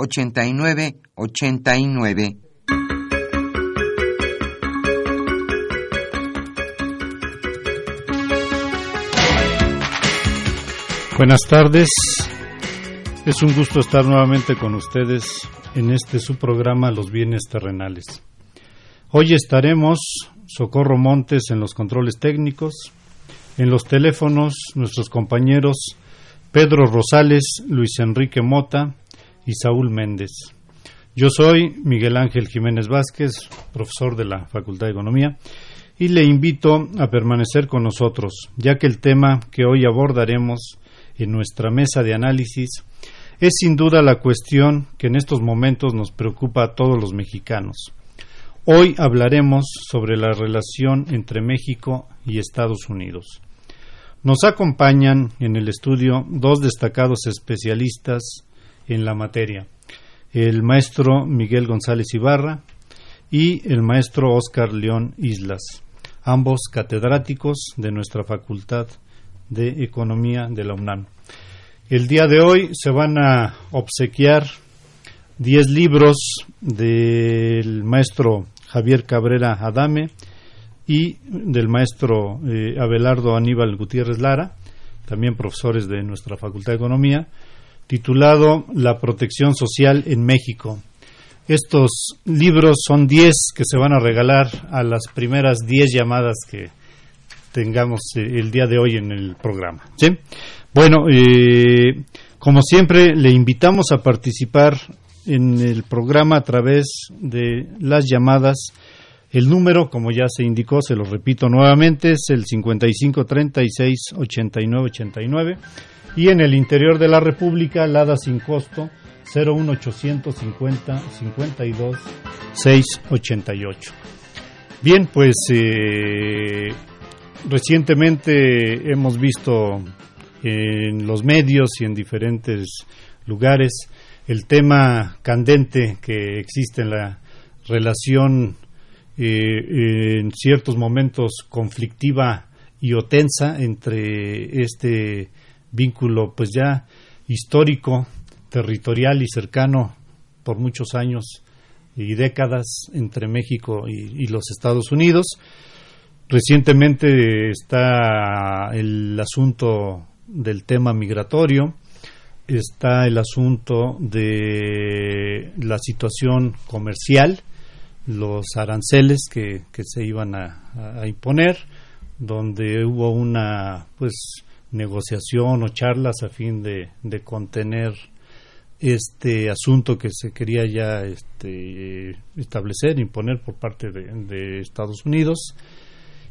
89 89. Buenas tardes. Es un gusto estar nuevamente con ustedes en este su programa Los bienes terrenales. Hoy estaremos Socorro Montes en los controles técnicos, en los teléfonos nuestros compañeros Pedro Rosales, Luis Enrique Mota, y Saúl Méndez. Yo soy Miguel Ángel Jiménez Vázquez, profesor de la Facultad de Economía, y le invito a permanecer con nosotros, ya que el tema que hoy abordaremos en nuestra mesa de análisis es sin duda la cuestión que en estos momentos nos preocupa a todos los mexicanos. Hoy hablaremos sobre la relación entre México y Estados Unidos. Nos acompañan en el estudio dos destacados especialistas en la materia, el maestro Miguel González Ibarra y el maestro Óscar León Islas, ambos catedráticos de nuestra Facultad de Economía de la UNAM. El día de hoy se van a obsequiar 10 libros del maestro Javier Cabrera Adame y del maestro eh, Abelardo Aníbal Gutiérrez Lara, también profesores de nuestra Facultad de Economía, titulado La protección social en México. Estos libros son 10 que se van a regalar a las primeras 10 llamadas que tengamos eh, el día de hoy en el programa. Bueno, eh, como siempre, le invitamos a participar en el programa a través de las llamadas. El número, como ya se indicó, se lo repito nuevamente, es el 5536 8989 y en el interior de la República, LADA sin costo 01850 52 688. Bien, pues eh, recientemente hemos visto en los medios y en diferentes lugares el tema candente que existe en la relación eh, en ciertos momentos conflictiva y o tensa entre este vínculo pues ya histórico, territorial y cercano por muchos años y décadas entre México y, los Estados Unidos. Recientemente está el asunto del tema migratorio, está el asunto de la situación comercial, los aranceles que, se iban a, a, imponer, donde hubo una pues negociación o charlas a fin de, contener este asunto que se quería ya este, establecer, imponer por parte de, Estados Unidos.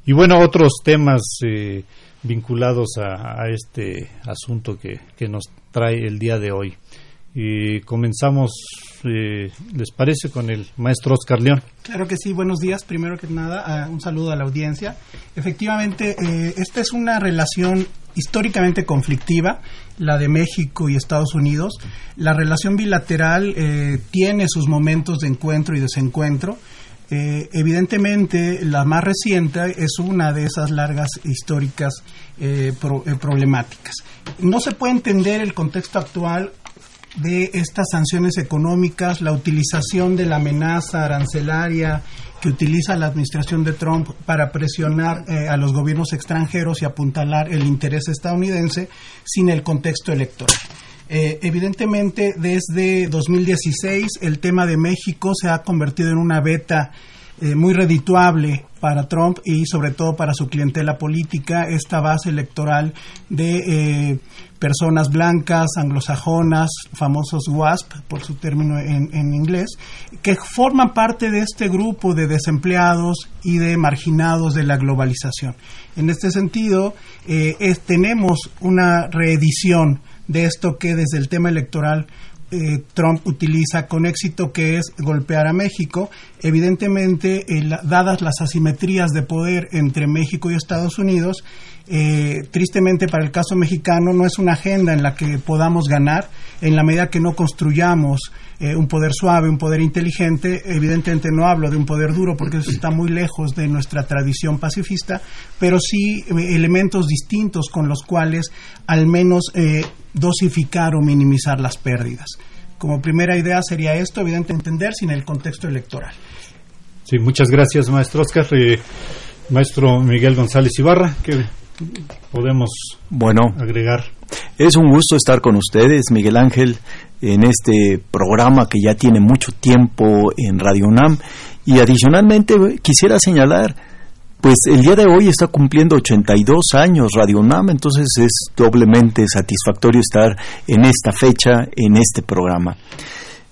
Y bueno, otros temas eh, vinculados a, este asunto que, que, nos trae el día de hoy. Y comenzamos, eh, ¿les parece, con el maestro Oscar León? Claro que sí, buenos días. Primero que nada, un saludo a la audiencia. Efectivamente, eh, esta es una relación históricamente conflictiva, la de México y Estados Unidos. La relación bilateral tiene sus momentos de encuentro y desencuentro eh, evidentemente, la más reciente es una de esas largas históricas eh, eh, problemáticas. No se puede entender el contexto actual de estas sanciones económicas, la utilización de la amenaza arancelaria que utiliza la administración de Trump para presionar a los gobiernos extranjeros y apuntalar el interés estadounidense sin el contexto electoral. Eh, evidentemente, desde 2016 el tema de México se ha convertido en una beta eh, muy redituable para Trump y sobre todo para su clientela política, esta base electoral de eh, personas blancas, anglosajonas, famosos WASP, por su término en, inglés, que forman parte de este grupo de desempleados y de marginados de la globalización. En este sentido, tenemos una reedición de esto que desde el tema electoral eh, Trump utiliza con éxito, que es golpear a México. Evidentemente, eh, dadas las asimetrías de poder entre México y Estados Unidos, eh, tristemente para el caso mexicano no es una agenda en la que podamos ganar en la medida que no construyamos eh, un poder suave, un poder inteligente. Evidentemente no hablo de un poder duro porque eso está muy lejos de nuestra tradición pacifista, pero sí eh, elementos distintos con los cuales al menos dosificar o minimizar las pérdidas. Como primera idea sería esto, evidentemente entender sin el contexto electoral. Sí, muchas gracias, maestro Oscar. maestro Miguel González Ibarra, que podemos bueno, agregar? Es un gusto estar con ustedes, Miguel Ángel, en este programa que ya tiene mucho tiempo en Radio UNAM. Y adicionalmente quisiera señalar, pues el día de hoy está cumpliendo 82 años Radio UNAM, entonces es doblemente satisfactorio estar en esta fecha, en este programa.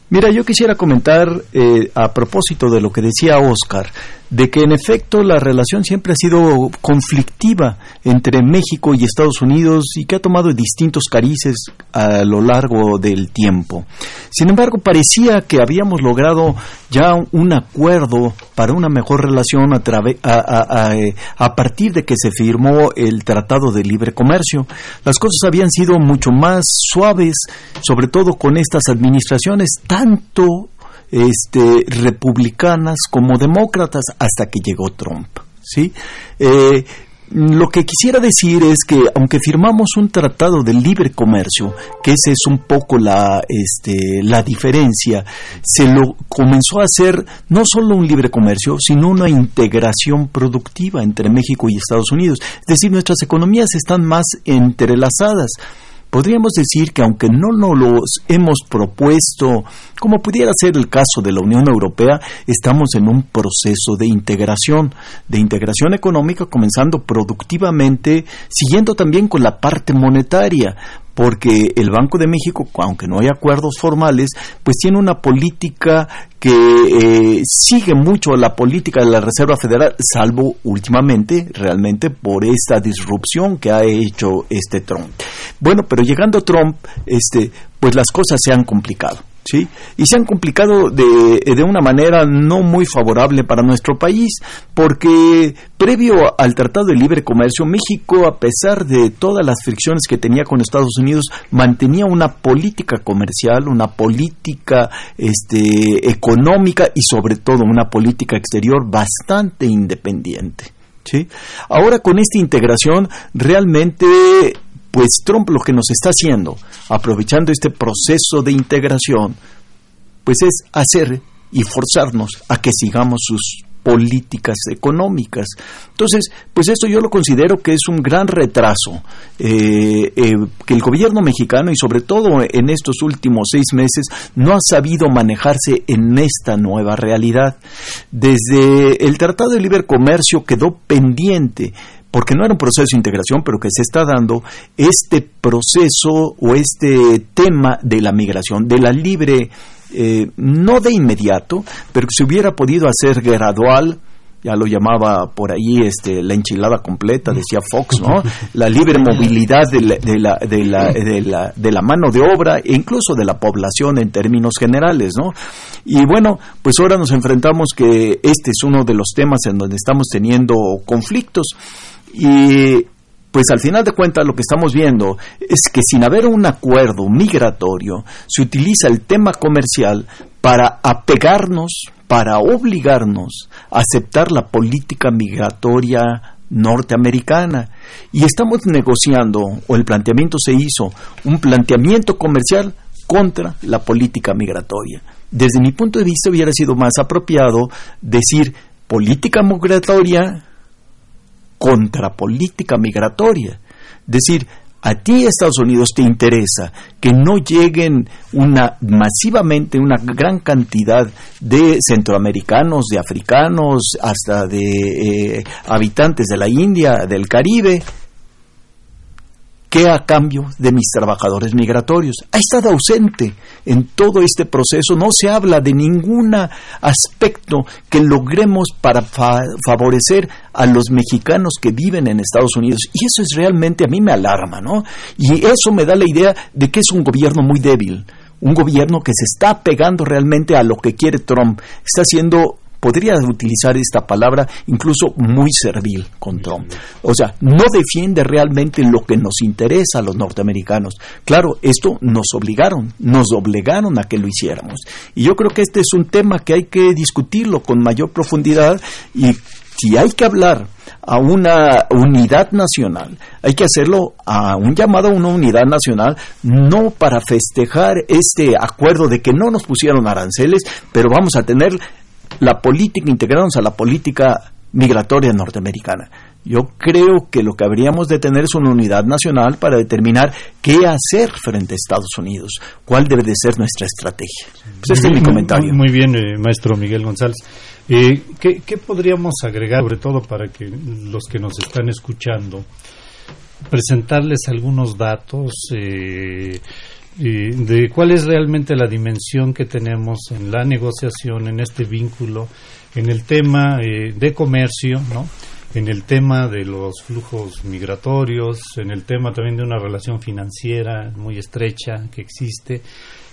Mira, yo quisiera comentar eh, a propósito de lo que decía Oscar, de que en efecto la relación siempre ha sido conflictiva entre México y Estados Unidos y que ha tomado distintos carices a lo largo del tiempo. Sin embargo, parecía que habíamos logrado ya un acuerdo para una mejor relación a, a, a, partir de que se firmó el Tratado de Libre Comercio. Las cosas habían sido mucho más suaves, sobre todo con estas administraciones, tanto este, republicanas como demócratas hasta que llegó Trump. ¿sí? Eh, lo que quisiera decir es que aunque firmamos un tratado de libre comercio, que esa es un poco la, este, la diferencia, se lo comenzó a hacer no solo un libre comercio, sino una integración productiva entre México y Estados Unidos. Es decir, nuestras economías están más entrelazadas podríamos decir que aunque no nos los hemos propuesto, como pudiera ser el caso de la Unión Europea, estamos en un proceso de integración, de integración económica, comenzando productivamente, siguiendo también con la parte monetaria, porque el Banco de México, aunque no hay acuerdos formales, pues tiene una política que eh, sigue mucho la política de la Reserva Federal, salvo últimamente, realmente, por esta disrupción que ha hecho este Trump. Bueno, pero llegando Trump, este, pues las cosas se han complicado. ¿Sí? Y se han complicado de, de, una manera no muy favorable para nuestro país, porque previo al Tratado de Libre Comercio, México, a pesar de todas las fricciones que tenía con Estados Unidos, mantenía una política comercial, una política este, económica y sobre todo una política exterior bastante independiente. ¿Sí? Ahora con esta integración realmente pues Trump lo que nos está haciendo, aprovechando este proceso de integración, pues es hacer y forzarnos a que sigamos sus políticas económicas. Entonces, pues esto yo lo considero que es un gran retraso eh, eh, que el gobierno mexicano y sobre todo en estos últimos seis meses no ha sabido manejarse en esta nueva realidad. Desde el Tratado de Libre Comercio quedó pendiente porque no era un proceso de integración, pero que se está dando este proceso o este tema de la migración, de la libre, eh, no de inmediato, pero que se hubiera podido hacer gradual, ya lo llamaba por ahí este, la enchilada completa, decía Fox, ¿no? La libre movilidad de la, de la, de la, de la, de la mano de obra e incluso de la población en términos generales, ¿no? Y bueno, pues ahora nos enfrentamos que este es uno de los temas en donde estamos teniendo conflictos y pues al final de cuentas lo que estamos viendo es que sin haber un acuerdo migratorio, se utiliza el tema comercial para apegarnos, para obligarnos a aceptar la política migratoria norteamericana. Y estamos negociando, o el planteamiento se hizo, un planteamiento comercial contra la política migratoria. Desde mi punto de vista hubiera sido más apropiado decir política migratoria contra política migratoria. Decir, a ti Estados Unidos te interesa que no lleguen una masivamente una gran cantidad de centroamericanos, de africanos, hasta de eh, habitantes de la India, del Caribe, ¿Qué a cambio de mis trabajadores migratorios? Ha estado ausente en todo este proceso. No se habla de ningún aspecto que logremos para favorecer a los mexicanos que viven en Estados Unidos. Y eso es realmente a mí me alarma, ¿no? Y eso me da la idea de que es un gobierno muy débil un gobierno que se está pegando realmente a lo que quiere Trump, está haciendo podría utilizar esta palabra incluso muy servil con Trump. O sea, no defiende realmente lo que nos interesa a los norteamericanos. Claro, esto nos obligaron, nos obligaron a que lo hiciéramos. Y yo creo que este es un tema que hay que discutirlo con mayor profundidad y si hay que hablar a una unidad nacional, hay que hacerlo a un llamado a una unidad nacional, no para festejar este acuerdo de que no nos pusieron aranceles, pero vamos a tener la política, integrarnos a la política migratoria norteamericana. Yo creo que lo que habríamos de tener es una unidad nacional para determinar qué hacer frente a Estados Unidos, cuál debe de ser nuestra estrategia. Pues este es mi comentario. Muy, bien, eh, maestro Miguel González. Eh, ¿qué, ¿Qué podríamos agregar, sobre todo para que los que nos están escuchando, presentarles algunos datos? Eh, de cuál es realmente la dimensión que tenemos en la negociación, en este vínculo, en el tema eh, de comercio, ¿no? en el tema de los flujos migratorios, en el tema también de una relación financiera muy estrecha que existe,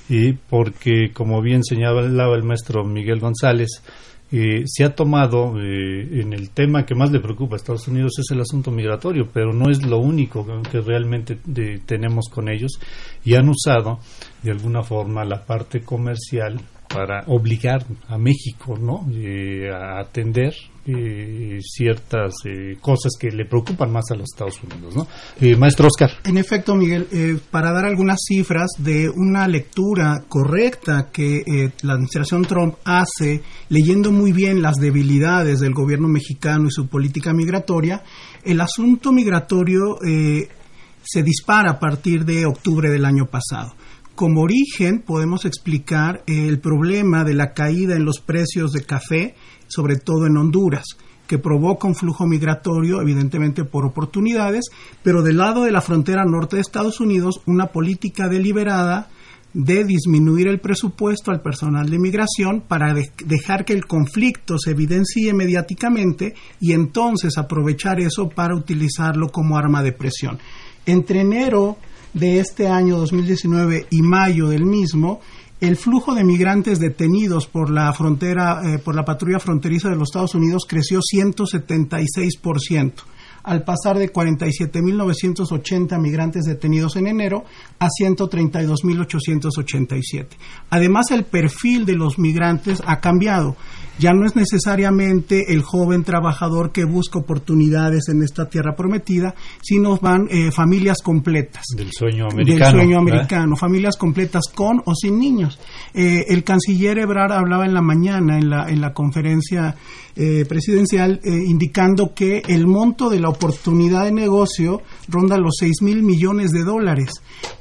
y porque, como bien señalaba el maestro Miguel González, eh, se ha tomado eh, en el tema que más le preocupa a Estados Unidos es el asunto migratorio, pero no es lo único que realmente tenemos con ellos y han usado de alguna forma la parte comercial para obligar a México ¿no? Eh, a atender eh, ciertas eh, cosas que le preocupan más a los Estados Unidos. ¿no? Maestro Oscar. En efecto, Miguel, para dar algunas cifras de una lectura correcta que la administración Trump hace, leyendo muy bien las debilidades del gobierno mexicano y su política migratoria, el asunto migratorio se dispara a partir de octubre del año pasado. Como origen podemos explicar el problema de la caída en los precios de café, sobre todo en Honduras, que provoca un flujo migratorio, evidentemente por oportunidades, pero del lado de la frontera norte de Estados Unidos, una política deliberada de disminuir el presupuesto al personal de migración para dejar que el conflicto se evidencie mediáticamente y entonces aprovechar eso para utilizarlo como arma de presión. Entre enero de este año 2019 y mayo del mismo, el flujo de migrantes detenidos por la frontera, eh, por la patrulla fronteriza de los Estados Unidos creció 176% al pasar de 47.980 migrantes detenidos en enero a 132.887. Además, el perfil de los migrantes ha cambiado ya no es necesariamente el joven trabajador que busca oportunidades en esta tierra prometida, sino van eh, familias completas. Del sueño americano. Del sueño americano, familias completas con o sin niños. Eh, el canciller Ebrard hablaba en la mañana en la, en la conferencia eh, presidencial indicando que el monto de la oportunidad de negocio ronda los 6 mil millones de dólares,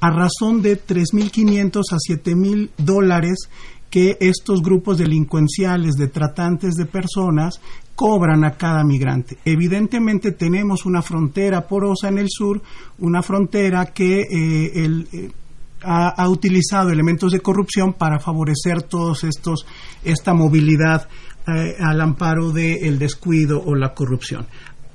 a razón de 3.500 a 7 mil dólares que estos grupos delincuenciales de tratantes de personas cobran a cada migrante. Evidentemente tenemos una frontera porosa en el sur, una frontera que eh, eh, ha, utilizado elementos de corrupción para favorecer todos estos esta movilidad eh, al amparo del descuido o la corrupción.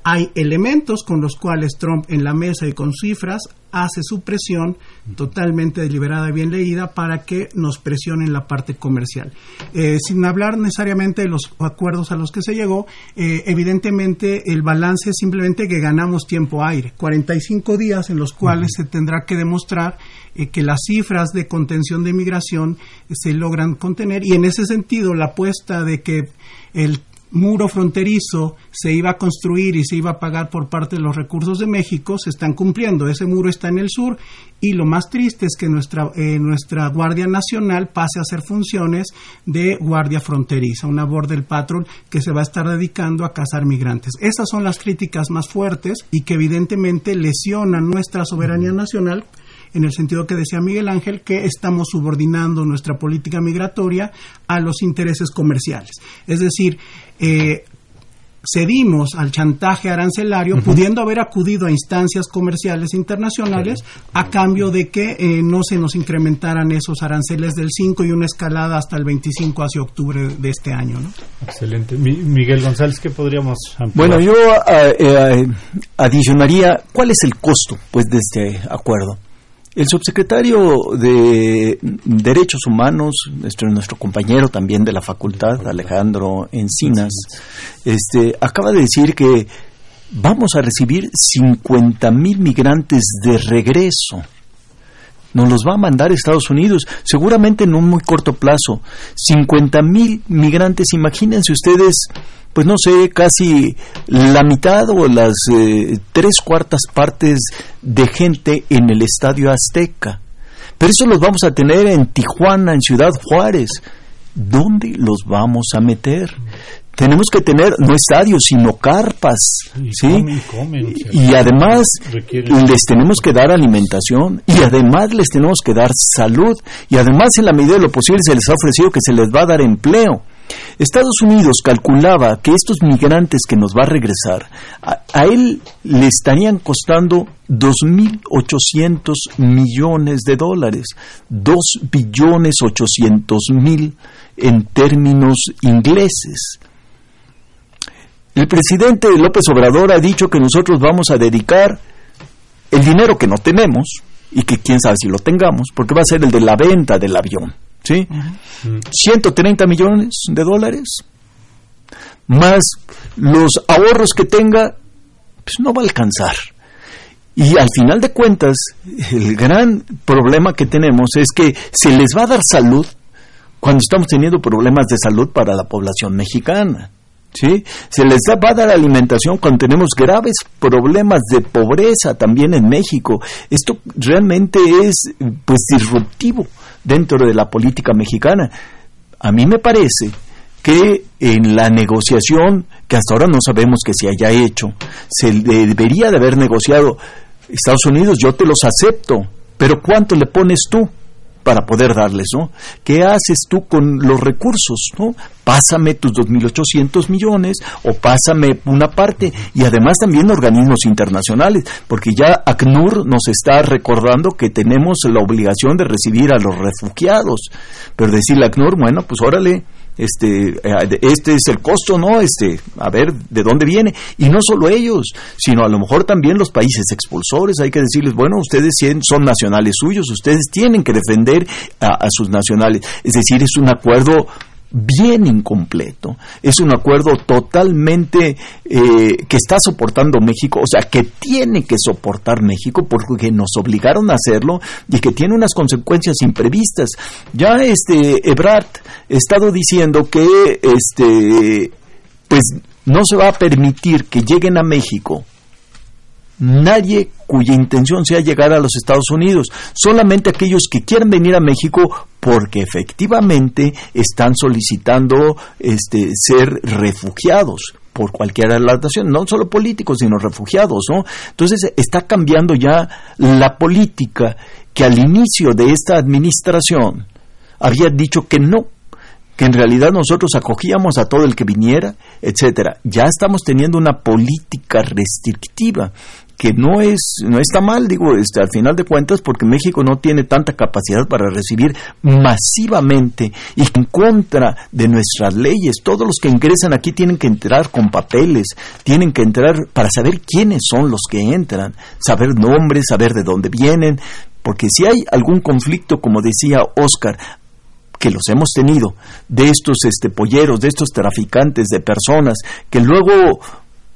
Hay elementos con los cuales Trump en la mesa y con cifras hace su presión totalmente deliberada y bien leída para que nos presionen la parte comercial. Eh, sin hablar necesariamente de los acuerdos a los que se llegó, eh, evidentemente el balance es simplemente que ganamos tiempo aire, 45 días en los cuales se tendrá que demostrar eh, que las cifras de contención de inmigración se logran contener y en ese sentido la apuesta de que el muro fronterizo se iba a construir y se iba a pagar por parte de los recursos de México se están cumpliendo. Ese muro está en el sur y lo más triste es que nuestra, eh, nuestra Guardia Nacional pase a hacer funciones de guardia fronteriza, una Border Patrol que se va a estar dedicando a cazar migrantes. Esas son las críticas más fuertes y que evidentemente lesionan nuestra soberanía nacional en el sentido que decía Miguel Ángel, que estamos subordinando nuestra política migratoria a los intereses comerciales. Es decir, eh, cedimos al chantaje arancelario, pudiendo haber acudido a instancias comerciales internacionales a cambio de que eh, no se nos incrementaran esos aranceles del 5 y una escalada hasta el 25 hacia octubre de este año. Excelente. Miguel González, ¿qué podríamos ampliar? Bueno, yo eh, adicionaría, ¿cuál es el costo pues, de este acuerdo? El subsecretario de Derechos Humanos, nuestro, nuestro compañero también de la facultad, Alejandro Encinas, este, acaba de decir que vamos a recibir 50 mil migrantes de regreso. Nos los va a mandar Estados Unidos, seguramente en un muy corto plazo. 50 mil migrantes, imagínense ustedes pues no sé, casi la mitad o las eh, tres cuartas partes de gente en el Estadio Azteca. Pero eso los vamos a tener en Tijuana, en Ciudad Juárez. ¿Dónde los vamos a meter? Tenemos que tener no estadios, sino carpas, ¿sí? y además les tenemos que dar alimentación, y además les tenemos que dar salud, y además en la medida de lo posible se les ha ofrecido que se les va a dar empleo. Estados Unidos calculaba que estos migrantes que nos va a regresar, a, él le estarían costando 2.800 millones de dólares, 2 billones 800 mil en términos ingleses. El presidente López Obrador ha dicho que nosotros vamos a dedicar el dinero que no tenemos, y que quién sabe si lo tengamos, porque va a ser el de la venta del avión ¿sí? 130 millones de dólares, más los ahorros que tenga, pues no va a alcanzar. Y al final de cuentas, el gran problema que tenemos es que se les va a dar salud cuando estamos teniendo problemas de salud para la población mexicana. ¿Sí? Se les va a dar alimentación cuando tenemos graves problemas de pobreza también en México. Esto realmente es pues disruptivo dentro de la política mexicana. A mí me parece que en la negociación, que hasta ahora no sabemos que se haya hecho, se debería de haber negociado Estados Unidos, yo te los acepto, pero ¿cuánto le pones tú? Para poder darles, ¿no? ¿Qué haces tú con los recursos, ¿no? Pásame tus 2.800 millones o pásame una parte y además también organismos internacionales, porque ya ACNUR nos está recordando que tenemos la obligación de recibir a los refugiados, pero decirle a ACNUR, bueno, pues órale, este, eh, este es el costo, ¿no? Este, a ver de dónde viene. Y no solo ellos, sino a lo mejor también los países expulsores. Hay que decirles, bueno, ustedes son nacionales suyos, ustedes tienen que defender a sus nacionales. Es decir, es un acuerdo bien incompleto. Es un acuerdo totalmente eh, que está soportando México, o sea, que tiene que soportar México porque nos obligaron a hacerlo y que tiene unas consecuencias imprevistas. Ya este Ebrard ha estado diciendo que este pues no se va a permitir que lleguen a México nadie cuya intención sea llegar a los Estados Unidos, solamente aquellos que quieren venir a México porque efectivamente están solicitando este, ser refugiados por cualquier de no solo políticos, sino refugiados, ¿no? Entonces está cambiando ya la política que al inicio de esta administración había dicho que no, que en realidad nosotros acogíamos a todo el que viniera, etcétera. Ya estamos teniendo una política restrictiva que no es no está mal digo este al final de cuentas porque México no tiene tanta capacidad para recibir masivamente y en contra de nuestras leyes. Todos los que ingresan aquí tienen que entrar con papeles tienen que entrar para saber quiénes son los que entran saber nombres saber de dónde vienen porque si hay algún conflicto como decía Oscar que los hemos tenido de estos este polleros de estos traficantes de personas que luego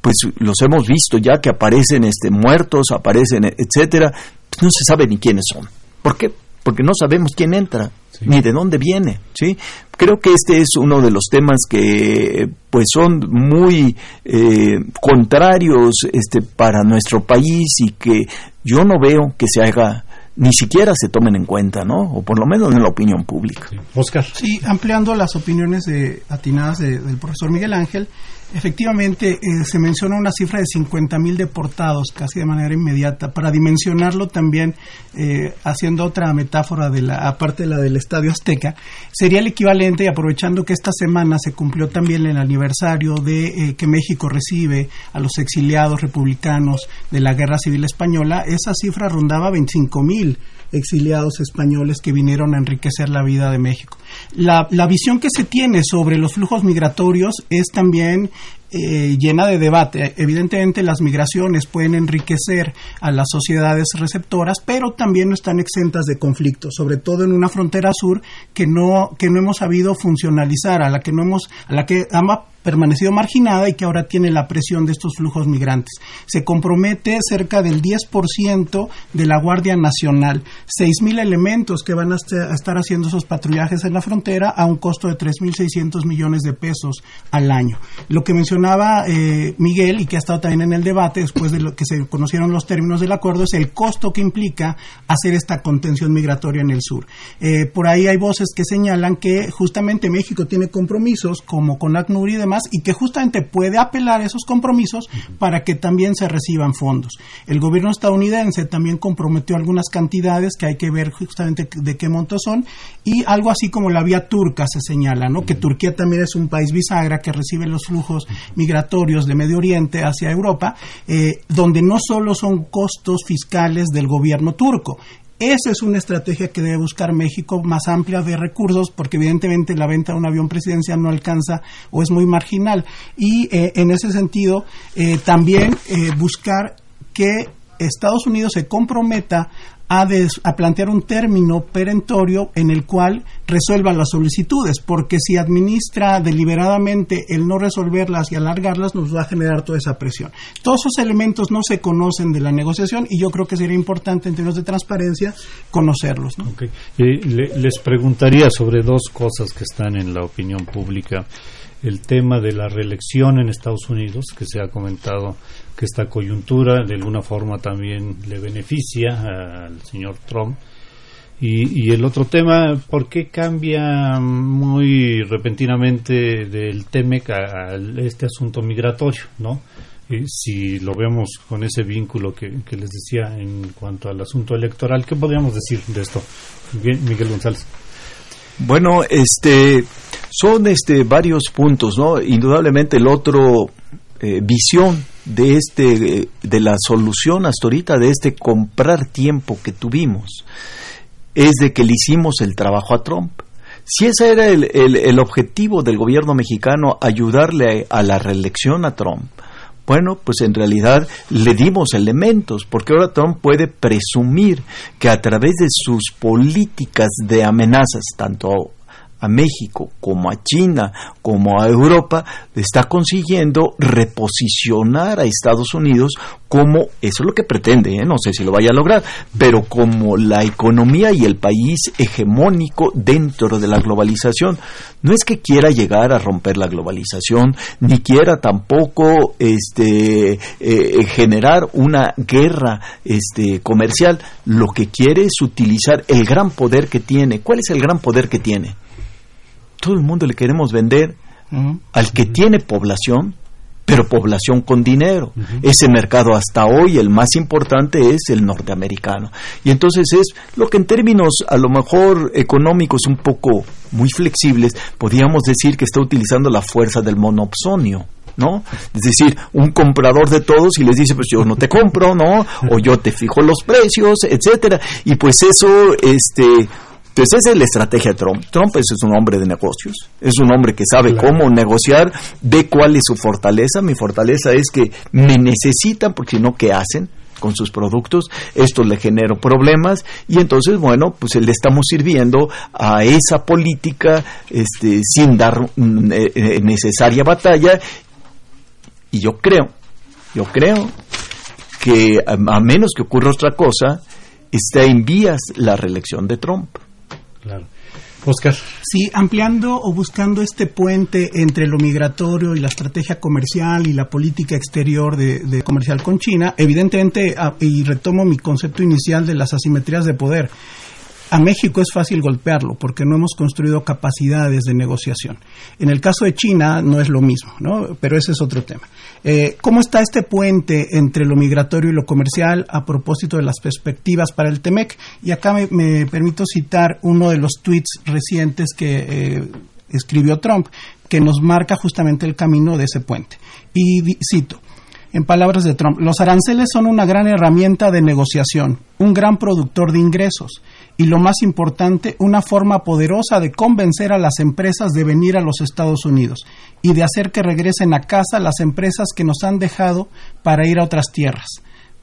pues los hemos visto ya que aparecen este muertos, aparecen etcétera, pues no se sabe ni quiénes son. ¿Por qué? Porque no sabemos quién entra ni de dónde viene, ¿sí? Creo que este es uno de los temas que pues son muy eh, contrarios este para nuestro país y que yo no veo que se haga ni siquiera se tomen en cuenta, ¿no? O por lo menos en la opinión pública. Oscar. Sí, ampliando las opiniones de, atinadas del profesor Miguel Ángel, Efectivamente, eh, se menciona una cifra de 50.000 deportados casi de manera inmediata. Para dimensionarlo también, eh, haciendo otra metáfora, de la, aparte de la del Estadio Azteca, sería el equivalente, y aprovechando que esta semana se cumplió también el aniversario de eh, que México recibe a los exiliados republicanos de la Guerra Civil Española, esa cifra rondaba 25.000 exiliados españoles que vinieron a enriquecer la vida de México. La, la visión que se tiene sobre los flujos migratorios es también eh, llena de debate. Evidentemente las migraciones pueden enriquecer a las sociedades receptoras, pero también no están exentas de conflictos, sobre todo en una frontera sur que no que no hemos sabido funcionalizar, a la que no hemos a la que ama permanecido marginada y que ahora tiene la presión de estos flujos migrantes. Se compromete cerca del 10% de la Guardia Nacional, 6.000 elementos que van a estar haciendo esos patrullajes en la frontera a un costo de 3.600 millones de pesos al año. Lo que mencionaba eh, Miguel y que ha estado también en el debate después de lo que se conocieron los términos del acuerdo es el costo que implica hacer esta contención migratoria en el sur. Eh, por ahí hay voces que señalan que justamente México tiene compromisos como con ACNUR y demás y que justamente puede apelar a esos compromisos para que también se reciban fondos. El gobierno estadounidense también comprometió algunas cantidades que hay que ver justamente de qué monto son y algo así como la vía turca se señala, ¿no? Que Turquía también es un país bisagra que recibe los flujos migratorios de Medio Oriente hacia Europa, eh, donde no solo son costos fiscales del gobierno turco, esa es una estrategia que debe buscar México más amplia de recursos, porque evidentemente la venta de un avión presidencial no alcanza o es muy marginal. Y eh, en ese sentido, eh, también buscar que Estados Unidos se comprometa a, plantear un término perentorio en el cual resuelva las solicitudes, porque si administra deliberadamente el no resolverlas y alargarlas, nos va a generar toda esa presión. Todos esos elementos no se conocen de la negociación y yo creo que sería importante en términos de transparencia conocerlos. les preguntaría sobre dos cosas que están en la opinión pública el tema de la reelección en Estados Unidos, que se ha comentado que esta coyuntura de alguna forma también le beneficia al señor Trump. Y, el otro tema, ¿por qué cambia muy repentinamente del TEMEC a, este asunto migratorio? ¿no? si lo vemos con ese vínculo que, que, les decía en cuanto al asunto electoral, ¿qué podríamos decir de esto? Miguel González. Bueno, este son este varios puntos, ¿no? Indudablemente el otro eh, visión de este de la solución hasta ahorita de este comprar tiempo que tuvimos es de que le hicimos el trabajo a Trump. Si ese era el, el objetivo del gobierno mexicano, ayudarle a la reelección a Trump, bueno, pues en realidad le dimos elementos, porque ahora Trump puede presumir que a través de sus políticas de amenazas, tanto a México, como a China, como a Europa, está consiguiendo reposicionar a Estados Unidos como, eso es lo que pretende, ¿eh? no sé si lo vaya a lograr, pero como la economía y el país hegemónico dentro de la globalización. No es que quiera llegar a romper la globalización, ni quiera tampoco este, eh, generar una guerra este, comercial. Lo que quiere es utilizar el gran poder que tiene. ¿Cuál es el gran poder que tiene? Todo el mundo le queremos vender al que tiene población, pero población con dinero. Ese mercado hasta hoy, el más importante es el norteamericano. Y entonces es lo que en términos a lo mejor económicos un poco muy flexibles, podríamos decir que está utilizando la fuerza del monopsonio. ¿no? Es decir, un comprador de todos y les dice, pues yo no te compro, ¿no? O yo te fijo los precios, etcétera. Y pues eso, este, pues esa es la estrategia de Trump. Trump es un hombre de negocios, es un hombre que sabe cómo negociar, ve cuál es su fortaleza. Mi fortaleza es que me necesitan porque si no, ¿qué hacen? con sus productos, esto le genera problemas y entonces, bueno, pues le estamos sirviendo a esa política este, sin dar mm, eh, eh, necesaria batalla y yo creo, yo creo que a menos que ocurra otra cosa, está en vías la reelección de Trump. Claro. Sí, ampliando o buscando este puente entre lo migratorio y la estrategia comercial y la política exterior de, comercial con China, evidentemente, ah, y retomo mi concepto inicial de las asimetrías de poder, a México es fácil golpearlo porque no hemos construido capacidades de negociación. En el caso de China no es lo mismo, ¿no? pero ese es otro tema. Eh, ¿Cómo está este puente entre lo migratorio y lo comercial a propósito de las perspectivas para el TEMEC? Y acá me, permito citar uno de los tweets recientes que eh, escribió Trump, que nos marca justamente el camino de ese puente. Y cito, en palabras de Trump, los aranceles son una gran herramienta de negociación, un gran productor de ingresos y lo más importante, una forma poderosa de convencer a las empresas de venir a los Estados Unidos y de hacer que regresen a casa las empresas que nos han dejado para ir a otras tierras.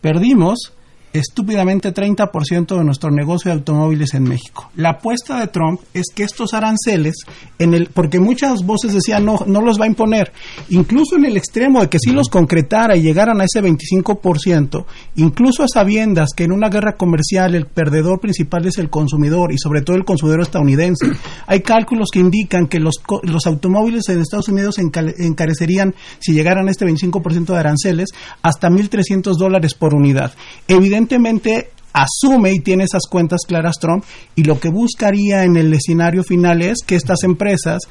Perdimos estúpidamente 30% de nuestro negocio de automóviles en México. La apuesta de Trump es que estos aranceles, en el, porque muchas voces decían no, no los va a imponer, incluso en el extremo de que si los concretara y llegaran a ese 25%, incluso a sabiendas que en una guerra comercial el perdedor principal es el consumidor y sobre todo el consumidor estadounidense, hay cálculos que indican que los, los automóviles en Estados Unidos encarecerían, si llegaran a este 25% de aranceles, hasta 1.300 dólares por unidad. Evidentemente, evidentemente asume y tiene esas cuentas claras Trump y lo que buscaría en el escenario final es que estas empresas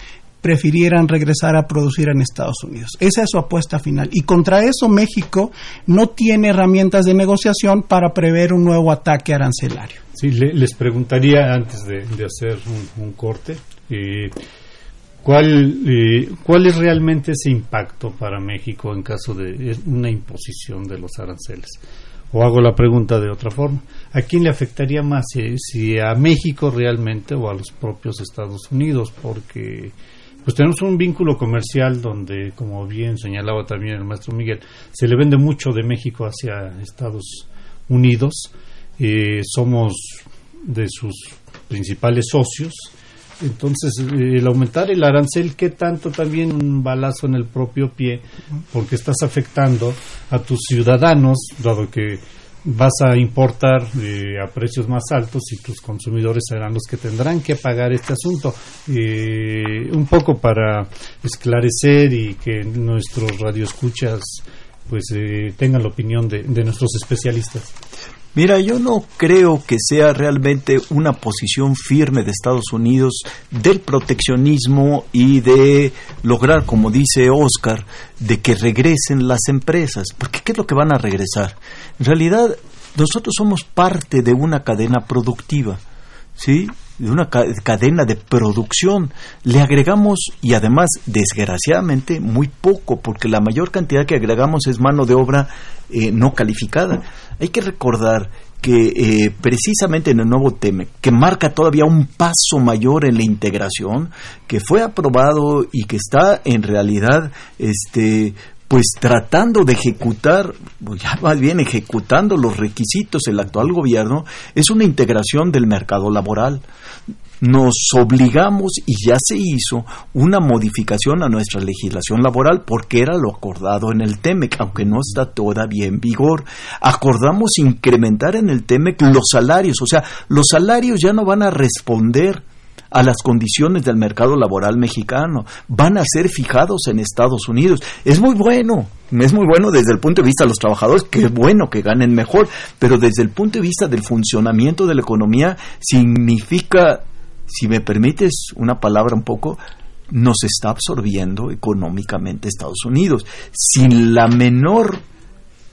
prefirieran regresar a producir en Estados Unidos. Esa es su apuesta final. Y contra eso México no tiene herramientas de negociación para prever un nuevo ataque arancelario. Sí, les preguntaría antes de, hacer un, corte, eh, ¿cuál, eh, ¿cuál es realmente ese impacto para México en caso de una imposición de los aranceles? O hago la pregunta de otra forma. ¿A quién le afectaría más? Si, a México realmente o a los propios Estados Unidos? Porque pues tenemos un vínculo comercial donde, como bien señalaba también el maestro Miguel, se le vende mucho de México hacia Estados Unidos. Eh, somos de sus principales socios entonces, eh, el aumentar el arancel, ¿qué tanto también un balazo en el propio pie? Porque estás afectando a tus ciudadanos, dado que vas a importar eh, a precios más altos y tus consumidores serán los que tendrán que pagar este asunto. Eh, un poco para esclarecer y que nuestros radioescuchas pues tengan la opinión de nuestros especialistas. Mira, yo no creo que sea realmente una posición firme de Estados Unidos del proteccionismo y de lograr, como dice Oscar, de que regresen las empresas. Porque ¿qué es lo que van a regresar? En realidad, nosotros somos parte de una cadena productiva. ¿Sí? de una cadena de producción. Le agregamos, y además, desgraciadamente, muy poco, porque la mayor cantidad que agregamos es mano de obra eh, no calificada. Hay que recordar que eh, precisamente en el nuevo TEME, que marca todavía un paso mayor en la integración, que fue aprobado y que está en realidad este, pues tratando de ejecutar, ya más bien ejecutando los requisitos del actual gobierno, es una integración del mercado laboral. Nos obligamos, y ya se hizo, una modificación a nuestra legislación laboral porque era lo acordado en el TEMEC, aunque no está todavía en vigor. Acordamos incrementar en el TEMEC los salarios, o sea, los salarios ya no van a responder a las condiciones del mercado laboral mexicano, van a ser fijados en Estados Unidos. Es muy bueno, es muy bueno desde el punto de vista de los trabajadores, qué bueno que ganen mejor, pero desde el punto de vista del funcionamiento de la economía significa, si me permites una palabra un poco, nos está absorbiendo económicamente Estados Unidos, sin la menor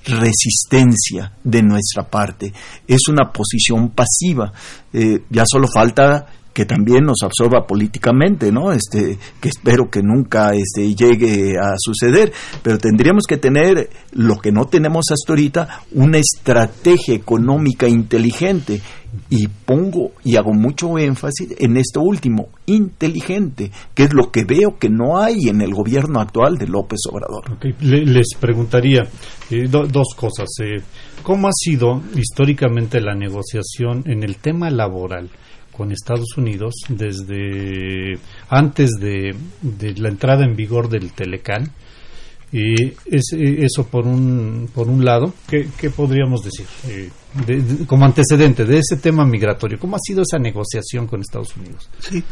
resistencia de nuestra parte. Es una posición pasiva. Eh, ya solo falta que también nos absorba políticamente, ¿no? Este, que espero que nunca este, llegue a suceder, pero tendríamos que tener lo que no tenemos hasta ahorita, una estrategia económica inteligente. Y pongo y hago mucho énfasis en esto último, inteligente, que es lo que veo que no hay en el gobierno actual de López Obrador. les preguntaría eh, dos cosas. Eh, ¿Cómo ha sido históricamente la negociación en el tema laboral? con Estados Unidos desde antes de, la entrada en vigor del Telecán. Y es, eso por un, por un lado, ¿qué, qué podríamos decir? Eh, como antecedente de ese tema migratorio, ¿cómo ha sido esa negociación con Estados Unidos? Sí,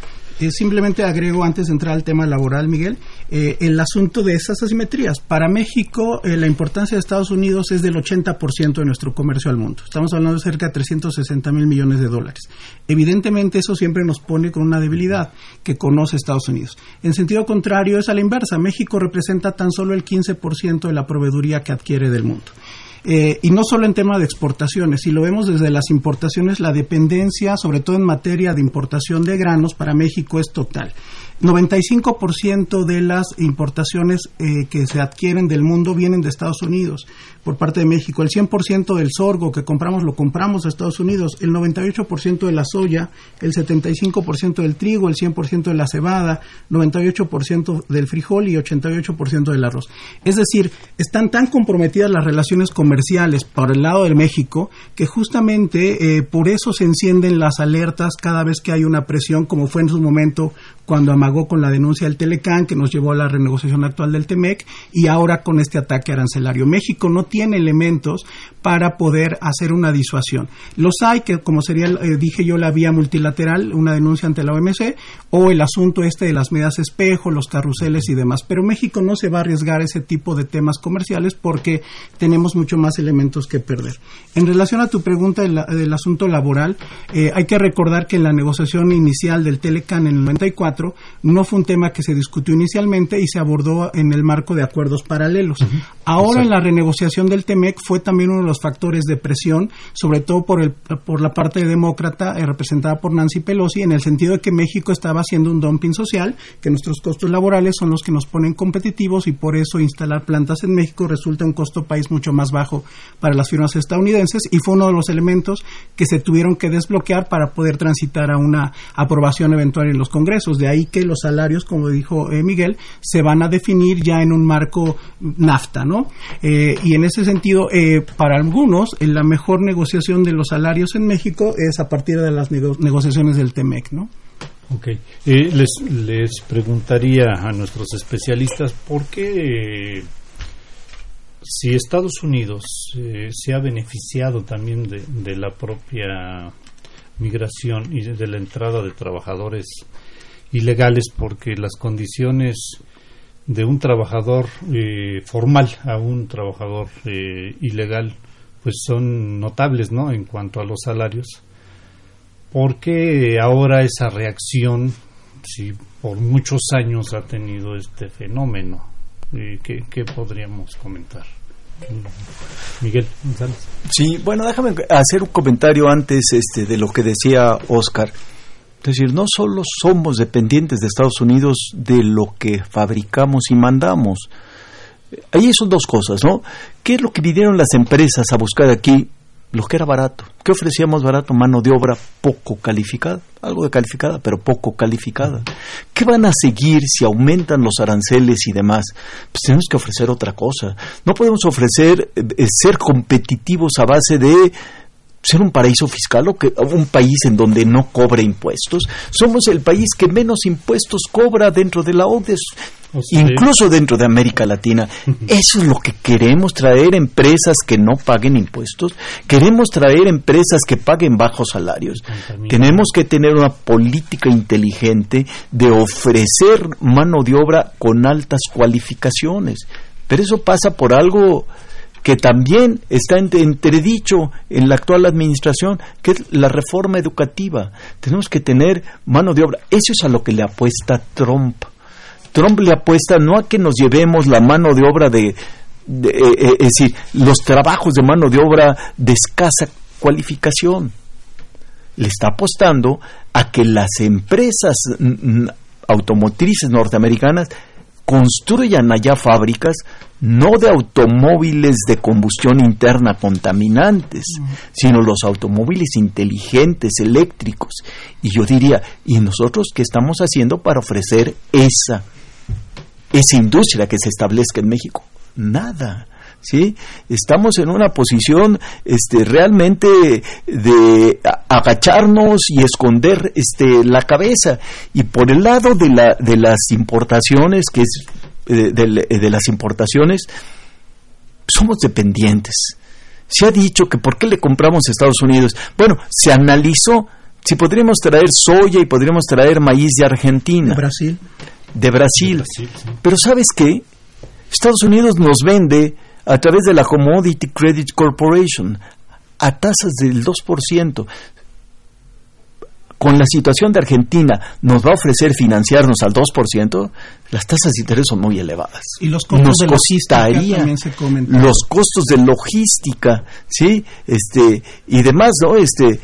eh, simplemente agrego antes de entrar al tema laboral, Miguel, eh, el asunto de esas asimetrías. Para México, eh, la importancia de Estados Unidos es del 80% de nuestro comercio al mundo. Estamos hablando de cerca de 360 mil millones de dólares. Evidentemente, eso siempre nos pone con una debilidad que conoce Estados Unidos. En sentido contrario, es a la inversa. México representa tan solo el 15% de la proveeduría que adquiere del mundo. Eh, y no solo en tema de exportaciones, si lo vemos desde las importaciones, la dependencia, sobre todo en materia de importación de granos, para México es total. 95% de las importaciones eh, que se adquieren del mundo vienen de Estados Unidos por parte de México. El 100% del sorgo que compramos lo compramos de Estados Unidos. El 98% de la soya, el 75% del trigo, el 100% de la cebada, 98% del frijol y 88% del arroz. Es decir, están tan comprometidas las relaciones comerciales por el lado de México que justamente eh, por eso se encienden las alertas cada vez que hay una presión, como fue en su momento cuando amagó con la denuncia del Telecán, que nos llevó a la renegociación actual del TEMEC, y ahora con este ataque arancelario. México no tiene elementos para poder hacer una disuasión. Los hay, que como sería, eh, dije yo, la vía multilateral, una denuncia ante la OMC, o el asunto este de las medidas espejo, los carruseles y demás. Pero México no se va a arriesgar ese tipo de temas comerciales porque tenemos mucho más elementos que perder. En relación a tu pregunta del, asunto laboral, eh, hay que recordar que en la negociación inicial del Telecán en el 94, no fue un tema que se discutió inicialmente y se abordó en el marco de acuerdos paralelos. Ahora en la renegociación del TEMEC fue también uno de los factores de presión, sobre todo por, el, por la parte demócrata eh, representada por Nancy Pelosi, en el sentido de que México estaba haciendo un dumping social, que nuestros costos laborales son los que nos ponen competitivos y por eso instalar plantas en México resulta un costo país mucho más bajo para las firmas estadounidenses y fue uno de los elementos que se tuvieron que desbloquear para poder transitar a una aprobación eventual en los congresos. De ahí que los salarios, como dijo eh, Miguel, se van a definir ya en un marco NAFTA, ¿no? Eh, y en ese sentido, eh, para algunos, la mejor negociación de los salarios en México es a partir de las negociaciones del TEMEC, ¿no? Ok. les, les preguntaría a nuestros especialistas por qué si Estados Unidos se ha beneficiado también de, la propia migración y de la entrada de trabajadores ilegales porque las condiciones de un trabajador eh, formal a un trabajador eh, ilegal pues son notables no en cuanto a los salarios ¿por qué ahora esa reacción si por muchos años ha tenido este fenómeno eh, ¿qué, podríamos comentar Miguel González. Sí, bueno, déjame hacer un comentario antes este, de lo que decía Oscar. Es decir, no solo somos dependientes de Estados Unidos de lo que fabricamos y mandamos. Ahí son dos cosas, ¿no? ¿Qué es lo que vinieron las empresas a buscar aquí? Lo que era barato. ¿Qué ofrecíamos barato? Mano de obra poco calificada. Algo de calificada, pero poco calificada. ¿Qué van a seguir si aumentan los aranceles y demás? Pues tenemos que ofrecer otra cosa. No podemos ofrecer eh, ser competitivos a base de ser un paraíso fiscal o que un país en donde no cobre impuestos. Somos el país que menos impuestos cobra dentro de la OCDE, incluso dentro de América Latina. Eso es lo que queremos traer empresas que no paguen impuestos. Queremos traer empresas que paguen bajos salarios. Tenemos que tener una política inteligente de ofrecer mano de obra con altas cualificaciones. Pero eso pasa por algo que también está entredicho en la actual administración, que es la reforma educativa. Tenemos que tener mano de obra. Eso es a lo que le apuesta Trump. Trump le apuesta no a que nos llevemos la mano de obra de, eh, eh, es decir, los trabajos de mano de obra de escasa cualificación. le está apostando a que las empresas automotrices norteamericanas construyan allá fábricas no de automóviles de combustión interna contaminantes, sino los automóviles inteligentes, eléctricos. Y yo diría, ¿y nosotros qué estamos haciendo para ofrecer esa, esa industria que se establezca en México? Nada. ¿Sí? Estamos en una posición este, realmente de agacharnos y esconder este, la cabeza. Y por el lado de, la, de las importaciones, que es eh, de, de, las importaciones, somos dependientes. Se ha dicho que por qué le compramos a Estados Unidos. Bueno, se analizó si podríamos traer soya y podríamos traer maíz de Argentina. De Brasil. De Brasil. Pero ¿sabes qué? Estados Unidos nos vende a través de la Commodity Credit Corporation a tasas del 2%. Con la situación de Argentina, ¿nos va a ofrecer financiarnos al 2%? Las tasas de interés son muy elevadas. Y los costos de logística también se Los costos de logística, ¿sí? Este, y demás, ¿no? Este,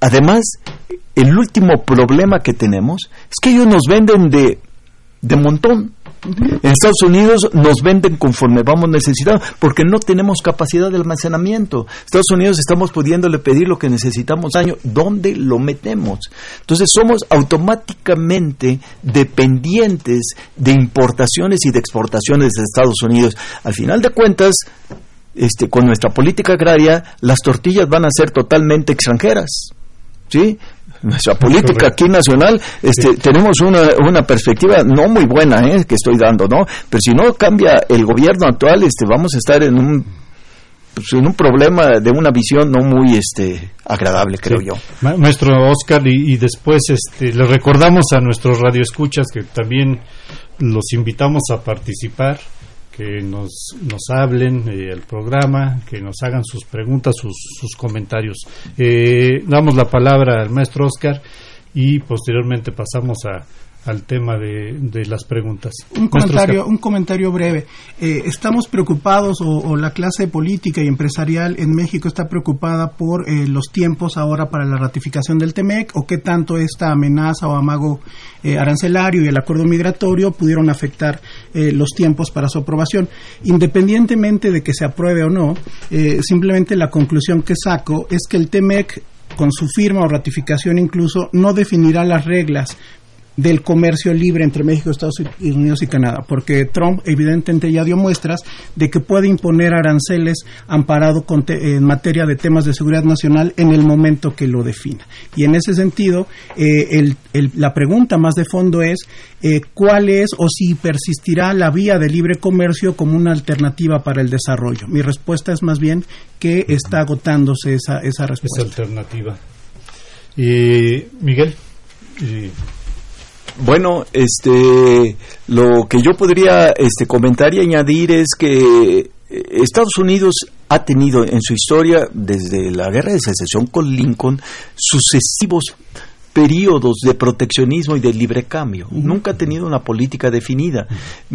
además, el último problema que tenemos es que ellos nos venden de, de montón. En Estados Unidos nos venden conforme vamos necesitando, porque no tenemos capacidad de almacenamiento. Estados Unidos estamos pudiéndole pedir lo que necesitamos año, ¿dónde lo metemos? Entonces somos automáticamente dependientes de importaciones y de exportaciones de Estados Unidos. Al final de cuentas, este, con nuestra política agraria, las tortillas van a ser totalmente extranjeras. ¿Sí? Nuestra política aquí nacional, este, tenemos una, una perspectiva no muy buena ¿eh? que estoy dando, ¿no? Pero si no cambia el gobierno actual, este, vamos a estar en un pues, en un problema de una visión no muy este agradable creo yo maestro Oscar y, y, después este le recordamos a nuestros radioescuchas que también los invitamos a participar que nos, nos hablen el eh, programa, que nos hagan sus preguntas, sus, sus comentarios. Eh, damos la palabra al maestro Oscar y posteriormente pasamos a, al tema de, de las preguntas. Un comentario, un comentario breve. Eh, estamos preocupados, o, la clase política y empresarial en México está preocupada por eh, los tiempos ahora para la ratificación del TEMEC, o qué tanto esta amenaza o amago eh, arancelario y el acuerdo migratorio pudieron afectar los tiempos para su aprobación. Independientemente de que se apruebe o no, simplemente la conclusión que saco es que el TEMEC con su firma o ratificación incluso, no definirá las reglas del comercio libre entre México, Estados Unidos y Canadá, porque Trump evidentemente ya dio muestras de que puede imponer aranceles amparado en materia de temas de seguridad nacional en el momento que lo defina. Y en ese sentido, eh, la pregunta más de fondo es eh, cuál es o si persistirá la vía de libre comercio como una alternativa para el desarrollo. Mi respuesta es más bien que está agotándose esa, esa respuesta. Esa alternativa. Miguel. Bueno, este, lo que yo podría este, comentar y añadir es que eh, Estados Unidos ha tenido en su historia, desde la guerra de secesión con Lincoln, sucesivos periodos de proteccionismo y de libre cambio. Nunca ha tenido una política definida.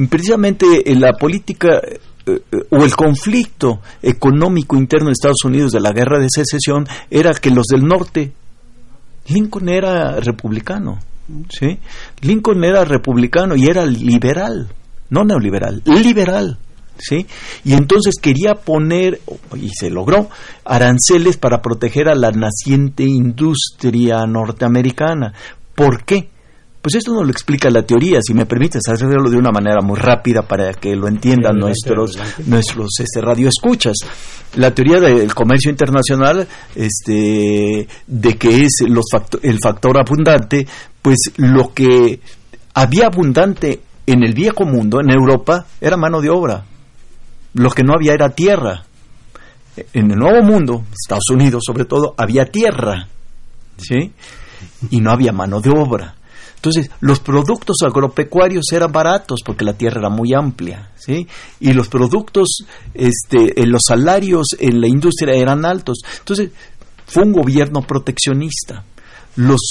Precisamente eh, la política eh, o el conflicto económico interno de Estados Unidos de la guerra de secesión era que los del norte, Lincoln era republicano, ¿sí? Lincoln era republicano y era liberal, no neoliberal, liberal. ¿Sí? Y entonces quería poner, y se logró, aranceles para proteger a la naciente industria norteamericana. ¿Por qué? Pues esto no lo explica la teoría, si me permites hacerlo de una manera muy rápida para que lo entiendan nuestros nuestros este, radioescuchas. La teoría del comercio internacional, este, de que es los el factor abundante, pues lo que había abundante en el viejo mundo, en Europa, era mano de obra. Lo que no había era tierra. En el nuevo mundo, Estados Unidos sobre todo, había tierra, ¿sí? Y no había mano de obra. Entonces, los productos agropecuarios eran baratos porque la tierra era muy amplia, ¿sí? Y los productos, este, los salarios en la industria eran altos. Entonces, fue un gobierno proteccionista. Los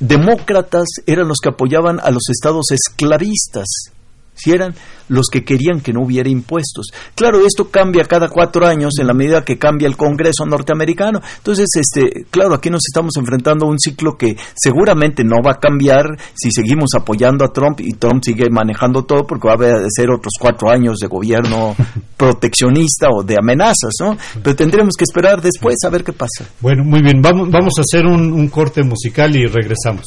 demócratas eran los que apoyaban a los estados esclavistas, si eran los que querían que no hubiera impuestos. Claro, esto cambia cada cuatro años en la medida que cambia el Congreso norteamericano. Entonces, este, claro, aquí nos estamos enfrentando a un ciclo que seguramente no va a cambiar si seguimos apoyando a Trump y Trump sigue manejando todo porque va a ser otros cuatro años de gobierno proteccionista o de amenazas, ¿no? Pero tendremos que esperar después a ver qué pasa. Bueno, muy bien, vamos, vamos a hacer un, un corte musical y regresamos.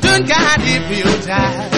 done got hypnotized.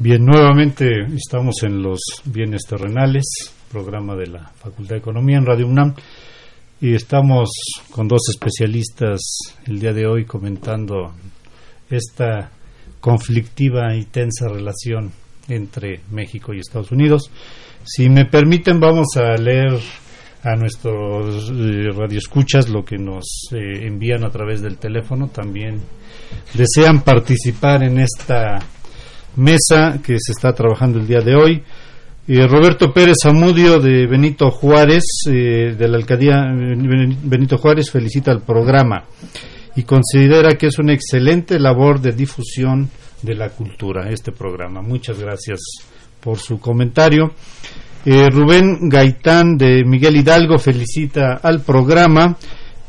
Bien, nuevamente estamos en los bienes terrenales, programa de la Facultad de Economía en Radio UNAM, y estamos con dos especialistas el día de hoy comentando esta conflictiva y tensa relación entre México y Estados Unidos. Si me permiten, vamos a leer a nuestros eh, radioescuchas lo que nos eh, envían a través del teléfono. También desean participar en esta mesa que se está trabajando el día de hoy. Eh, Roberto Pérez Amudio de Benito Juárez, eh, de la alcaldía Benito Juárez, felicita al programa y considera que es una excelente labor de difusión de la cultura, este programa. Muchas gracias por su comentario. Eh, Rubén Gaitán de Miguel Hidalgo felicita al programa.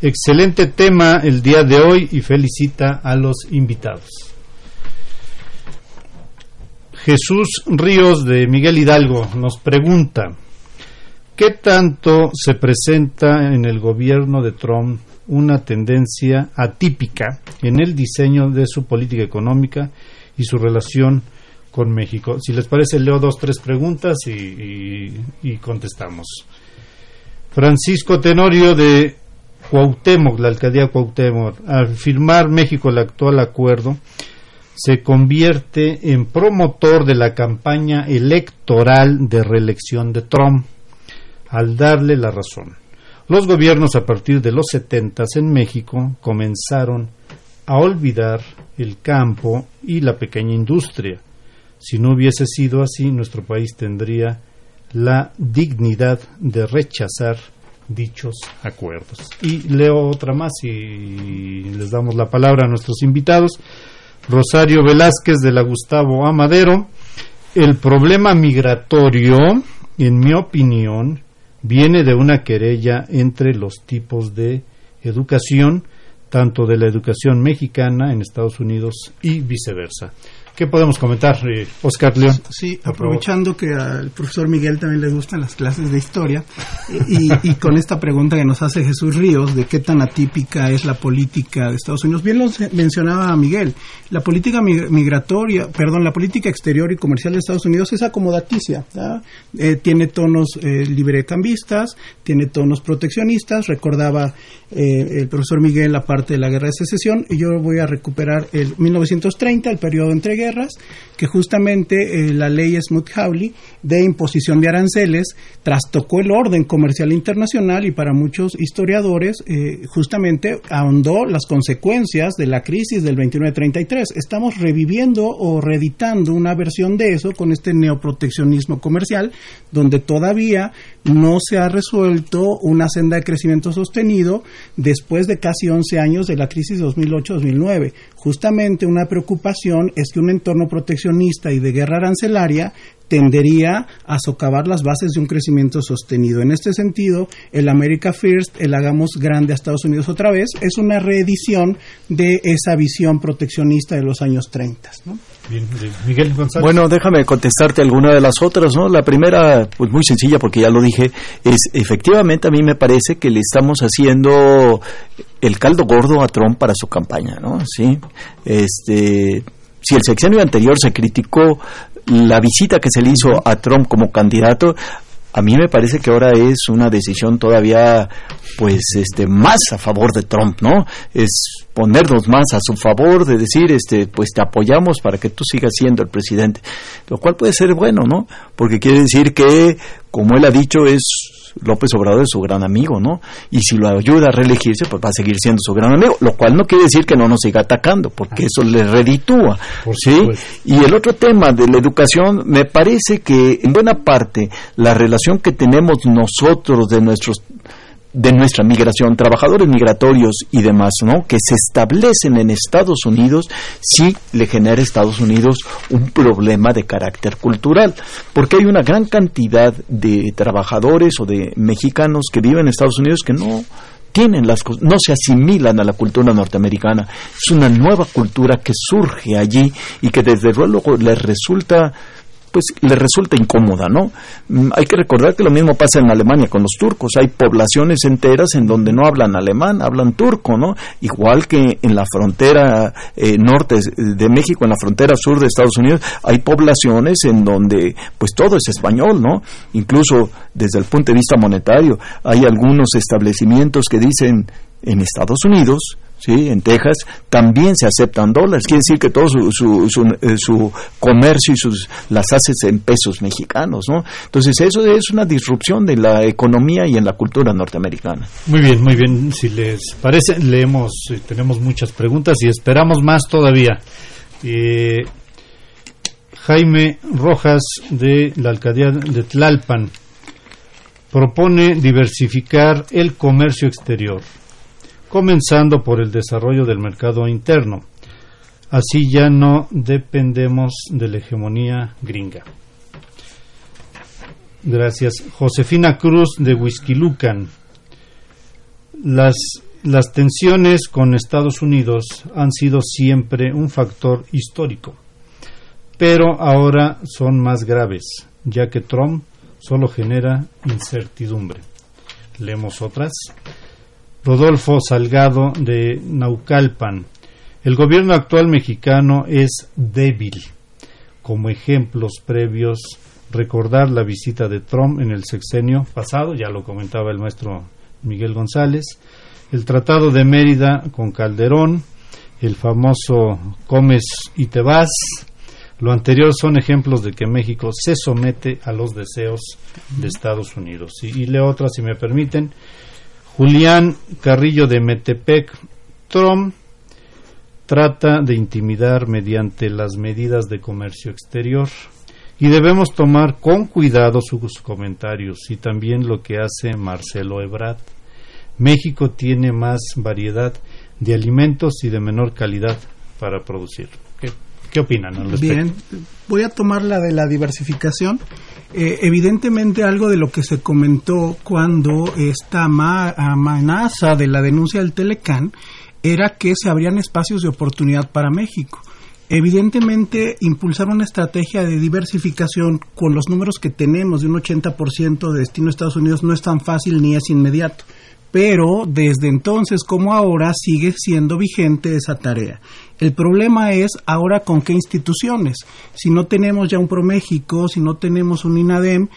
Excelente tema el día de hoy y felicita a los invitados. Jesús Ríos de Miguel Hidalgo nos pregunta, ¿qué tanto se presenta en el gobierno de Trump una tendencia atípica en el diseño de su política económica y su relación con México? Si les parece, leo dos, tres preguntas y, contestamos. Francisco Tenorio de Cuauhtémoc, la alcaldía Cuauhtémoc, al firmar México el actual acuerdo, se convierte en promotor de la campaña electoral de reelección de Trump, al darle la razón. Los gobiernos a partir de los setentas en México comenzaron a olvidar el campo y la pequeña industria. Si no hubiese sido así, nuestro país tendría la dignidad de rechazar dichos acuerdos. Y leo otra más y les damos la palabra a nuestros invitados. Rosario Velázquez de la Gustavo Amadero, el problema migratorio, en mi opinión, viene de una querella entre los tipos de educación, tanto de la educación mexicana en Estados Unidos y viceversa. ¿Qué podemos comentar, eh, Oscar León? Sí, aprovechando que al profesor Miguel también le gustan las clases de historia, y, con esta pregunta que nos hace Jesús Ríos de qué tan atípica es la política de Estados Unidos. Bien lo mencionaba Miguel, la política migratoria, perdón, la política exterior y comercial de Estados Unidos es acomodaticia. Eh, tiene tonos eh, librecambistas, tiene tonos proteccionistas. Recordaba eh, el profesor Miguel la parte de la guerra de secesión, y yo voy a recuperar el 1930, el periodo entre guerras, que justamente eh, la ley Smoot-Hawley de imposición de aranceles trastocó el orden comercial internacional y para muchos historiadores eh, justamente ahondó las consecuencias de la crisis del 29-33. Estamos reviviendo o reeditando una versión de eso con este neoproteccionismo comercial, donde todavía no se ha resuelto una senda de crecimiento sostenido después de casi 11 años de la crisis 2008-2009. Justamente una preocupación es que un entorno proteccionista y de guerra arancelaria tendería a socavar las bases de un crecimiento sostenido. En este sentido, el America First, el hagamos grande a Estados Unidos otra vez, es una reedición de esa visión proteccionista de los años 30. Miguel González. Bueno, déjame contestarte alguna de las otras. ¿no? La primera, pues muy sencilla, porque ya lo dije, es efectivamente a mí me parece que le estamos haciendo el caldo gordo a Trump para su campaña, ¿no? Sí, este si el sexenio anterior se criticó la visita que se le hizo a Trump como candidato, a mí me parece que ahora es una decisión todavía pues este más a favor de Trump, ¿no? Es ponernos más a su favor de decir este pues te apoyamos para que tú sigas siendo el presidente, lo cual puede ser bueno, ¿no? Porque quiere decir que como él ha dicho es López Obrador es su gran amigo, ¿no? Y si lo ayuda a reelegirse, pues va a seguir siendo su gran amigo, lo cual no quiere decir que no nos siga atacando, porque eso le reditúa, ¿sí? Y el otro tema de la educación, me parece que en buena parte la relación que tenemos nosotros de nuestros de nuestra migración, trabajadores migratorios y demás, ¿no? Que se establecen en Estados Unidos, sí le genera a Estados Unidos un problema de carácter cultural, porque hay una gran cantidad de trabajadores o de mexicanos que viven en Estados Unidos que no tienen las no se asimilan a la cultura norteamericana. Es una nueva cultura que surge allí y que desde luego les resulta pues le resulta incómoda, ¿no? Mm, hay que recordar que lo mismo pasa en Alemania con los turcos. Hay poblaciones enteras en donde no hablan alemán, hablan turco, ¿no? Igual que en la frontera eh, norte de México, en la frontera sur de Estados Unidos, hay poblaciones en donde pues todo es español, ¿no? Incluso desde el punto de vista monetario, hay algunos establecimientos que dicen en Estados Unidos ¿sí? en Texas, también se aceptan dólares. Quiere decir que todo su, su, eh, su, comercio y sus las haces en pesos mexicanos. ¿no? Entonces, eso es una disrupción de la economía y en la cultura norteamericana. Muy bien, muy bien. Si les parece, leemos, eh, tenemos muchas preguntas y esperamos más todavía. Eh, Jaime Rojas de la alcaldía de Tlalpan propone diversificar el comercio exterior comenzando por el desarrollo del mercado interno. Así ya no dependemos de la hegemonía gringa. Gracias. Josefina Cruz de Huizquilucan. Las, las tensiones con Estados Unidos han sido siempre un factor histórico, pero ahora son más graves, ya que Trump solo genera incertidumbre. Leemos otras. Rodolfo Salgado de Naucalpan. El gobierno actual mexicano es débil. Como ejemplos previos, recordar la visita de Trump en el sexenio pasado, ya lo comentaba el maestro Miguel González, el Tratado de Mérida con Calderón, el famoso Comes y te vas. Lo anterior son ejemplos de que México se somete a los deseos de Estados Unidos. Y, y leo otra, si me permiten. Julián Carrillo de Metepec, Trump trata de intimidar mediante las medidas de comercio exterior y debemos tomar con cuidado sus comentarios y también lo que hace Marcelo Ebrard. México tiene más variedad de alimentos y de menor calidad para producir. ¿Qué, opinan? Bien, voy a tomar la de la diversificación eh, evidentemente algo de lo que se comentó cuando esta amenaza de la denuncia del Telecán era que se abrían espacios de oportunidad para México. Evidentemente, impulsar una estrategia de diversificación con los números que tenemos de un 80% de destino a Estados Unidos no es tan fácil ni es inmediato pero desde entonces como ahora sigue siendo vigente esa tarea. El problema es ahora con qué instituciones. Si no tenemos ya un ProMéxico, si no tenemos un INADEM,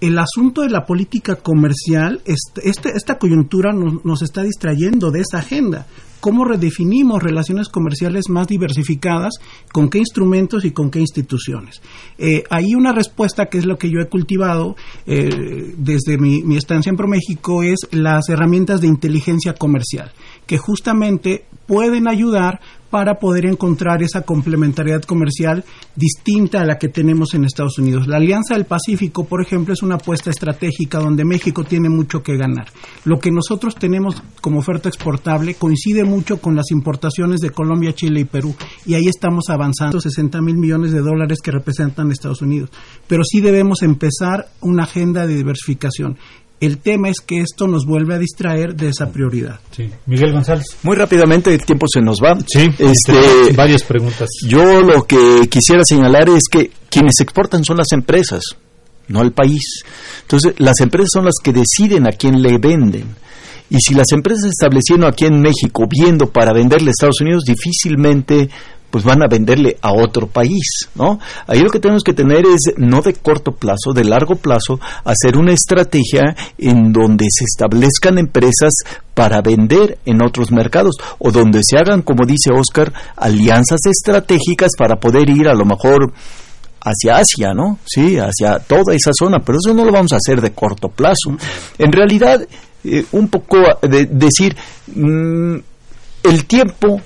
el asunto de la política comercial, este, este esta coyuntura nos, está distrayendo de esa agenda. ¿Cómo redefinimos relaciones comerciales más diversificadas? ¿Con qué instrumentos y con qué instituciones? Eh, hay una respuesta que es lo que yo he cultivado eh, desde mi, mi estancia en ProMéxico, es las herramientas de inteligencia comercial, que justamente pueden ayudar para poder encontrar esa complementariedad comercial distinta a la que tenemos en Estados Unidos. La Alianza del Pacífico, por ejemplo, es una apuesta estratégica donde México tiene mucho que ganar. Lo que nosotros tenemos como oferta exportable coincide mucho con las importaciones de Colombia, Chile y Perú, y ahí estamos avanzando 60 mil millones de dólares que representan Estados Unidos. Pero sí debemos empezar una agenda de diversificación. El tema es que esto nos vuelve a distraer de esa prioridad. Sí. Miguel González. Muy rápidamente, el tiempo se nos va. Sí, este, varias preguntas. Yo lo que quisiera señalar es que quienes exportan son las empresas, no el país. Entonces, las empresas son las que deciden a quién le venden. Y si las empresas establecieron aquí en México viendo para venderle a Estados Unidos, difícilmente pues van a venderle a otro país, ¿no? Ahí lo que tenemos que tener es no de corto plazo, de largo plazo, hacer una estrategia en donde se establezcan empresas para vender en otros mercados o donde se hagan, como dice Oscar, alianzas estratégicas para poder ir a lo mejor hacia Asia, ¿no? Sí, hacia toda esa zona, pero eso no lo vamos a hacer de corto plazo. En realidad, eh, un poco de decir, mm, el tiempo,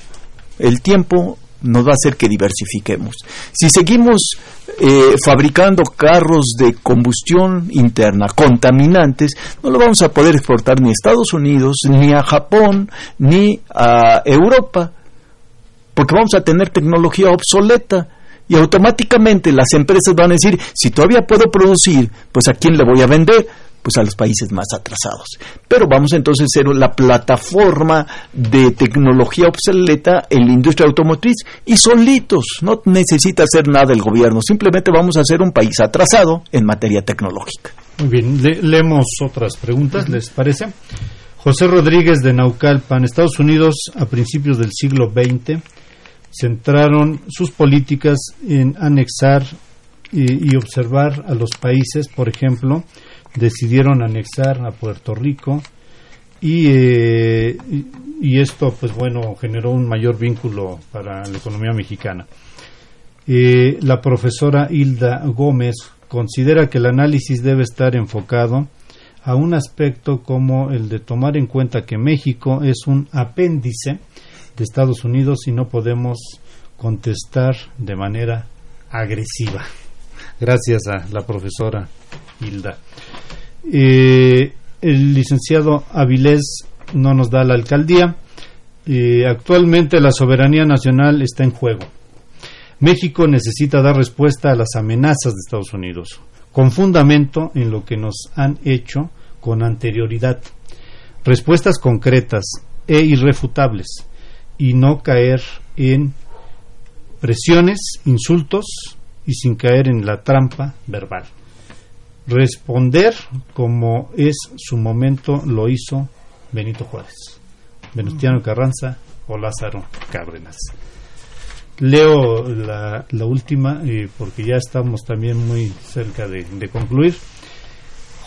el tiempo nos va a hacer que diversifiquemos. Si seguimos eh, fabricando carros de combustión interna contaminantes, no lo vamos a poder exportar ni a Estados Unidos, ni a Japón, ni a Europa, porque vamos a tener tecnología obsoleta. Y automáticamente las empresas van a decir, si todavía puedo producir, pues a quién le voy a vender pues a los países más atrasados. Pero vamos entonces a ser la plataforma de tecnología obsoleta en la industria automotriz y solitos, no necesita hacer nada el gobierno, simplemente vamos a ser un país atrasado en materia tecnológica. Muy bien, leemos otras preguntas, ¿les parece? José Rodríguez de Naucalpan, Estados Unidos a principios del siglo XX centraron sus políticas en anexar y observar a los países, por ejemplo, decidieron anexar a Puerto Rico eh, y, esto pues bueno generó un mayor vínculo para la economía mexicana. Eh, la profesora Hilda Gómez considera que el análisis debe estar enfocado a un aspecto como el de tomar en cuenta que México es un apéndice de Estados Unidos y no podemos contestar de manera agresiva. Gracias a la profesora Hilda. Eh, el licenciado Avilés no nos da la alcaldía. Eh, actualmente la soberanía nacional está en juego. México necesita dar respuesta a las amenazas de Estados Unidos, con fundamento en lo que nos han hecho con anterioridad. Respuestas concretas e irrefutables y no caer en presiones, insultos y sin caer en la trampa verbal responder como es su momento lo hizo Benito Juárez, Venustiano Carranza o Lázaro Cárdenas. Leo la, última eh, porque ya estamos también muy cerca de, concluir.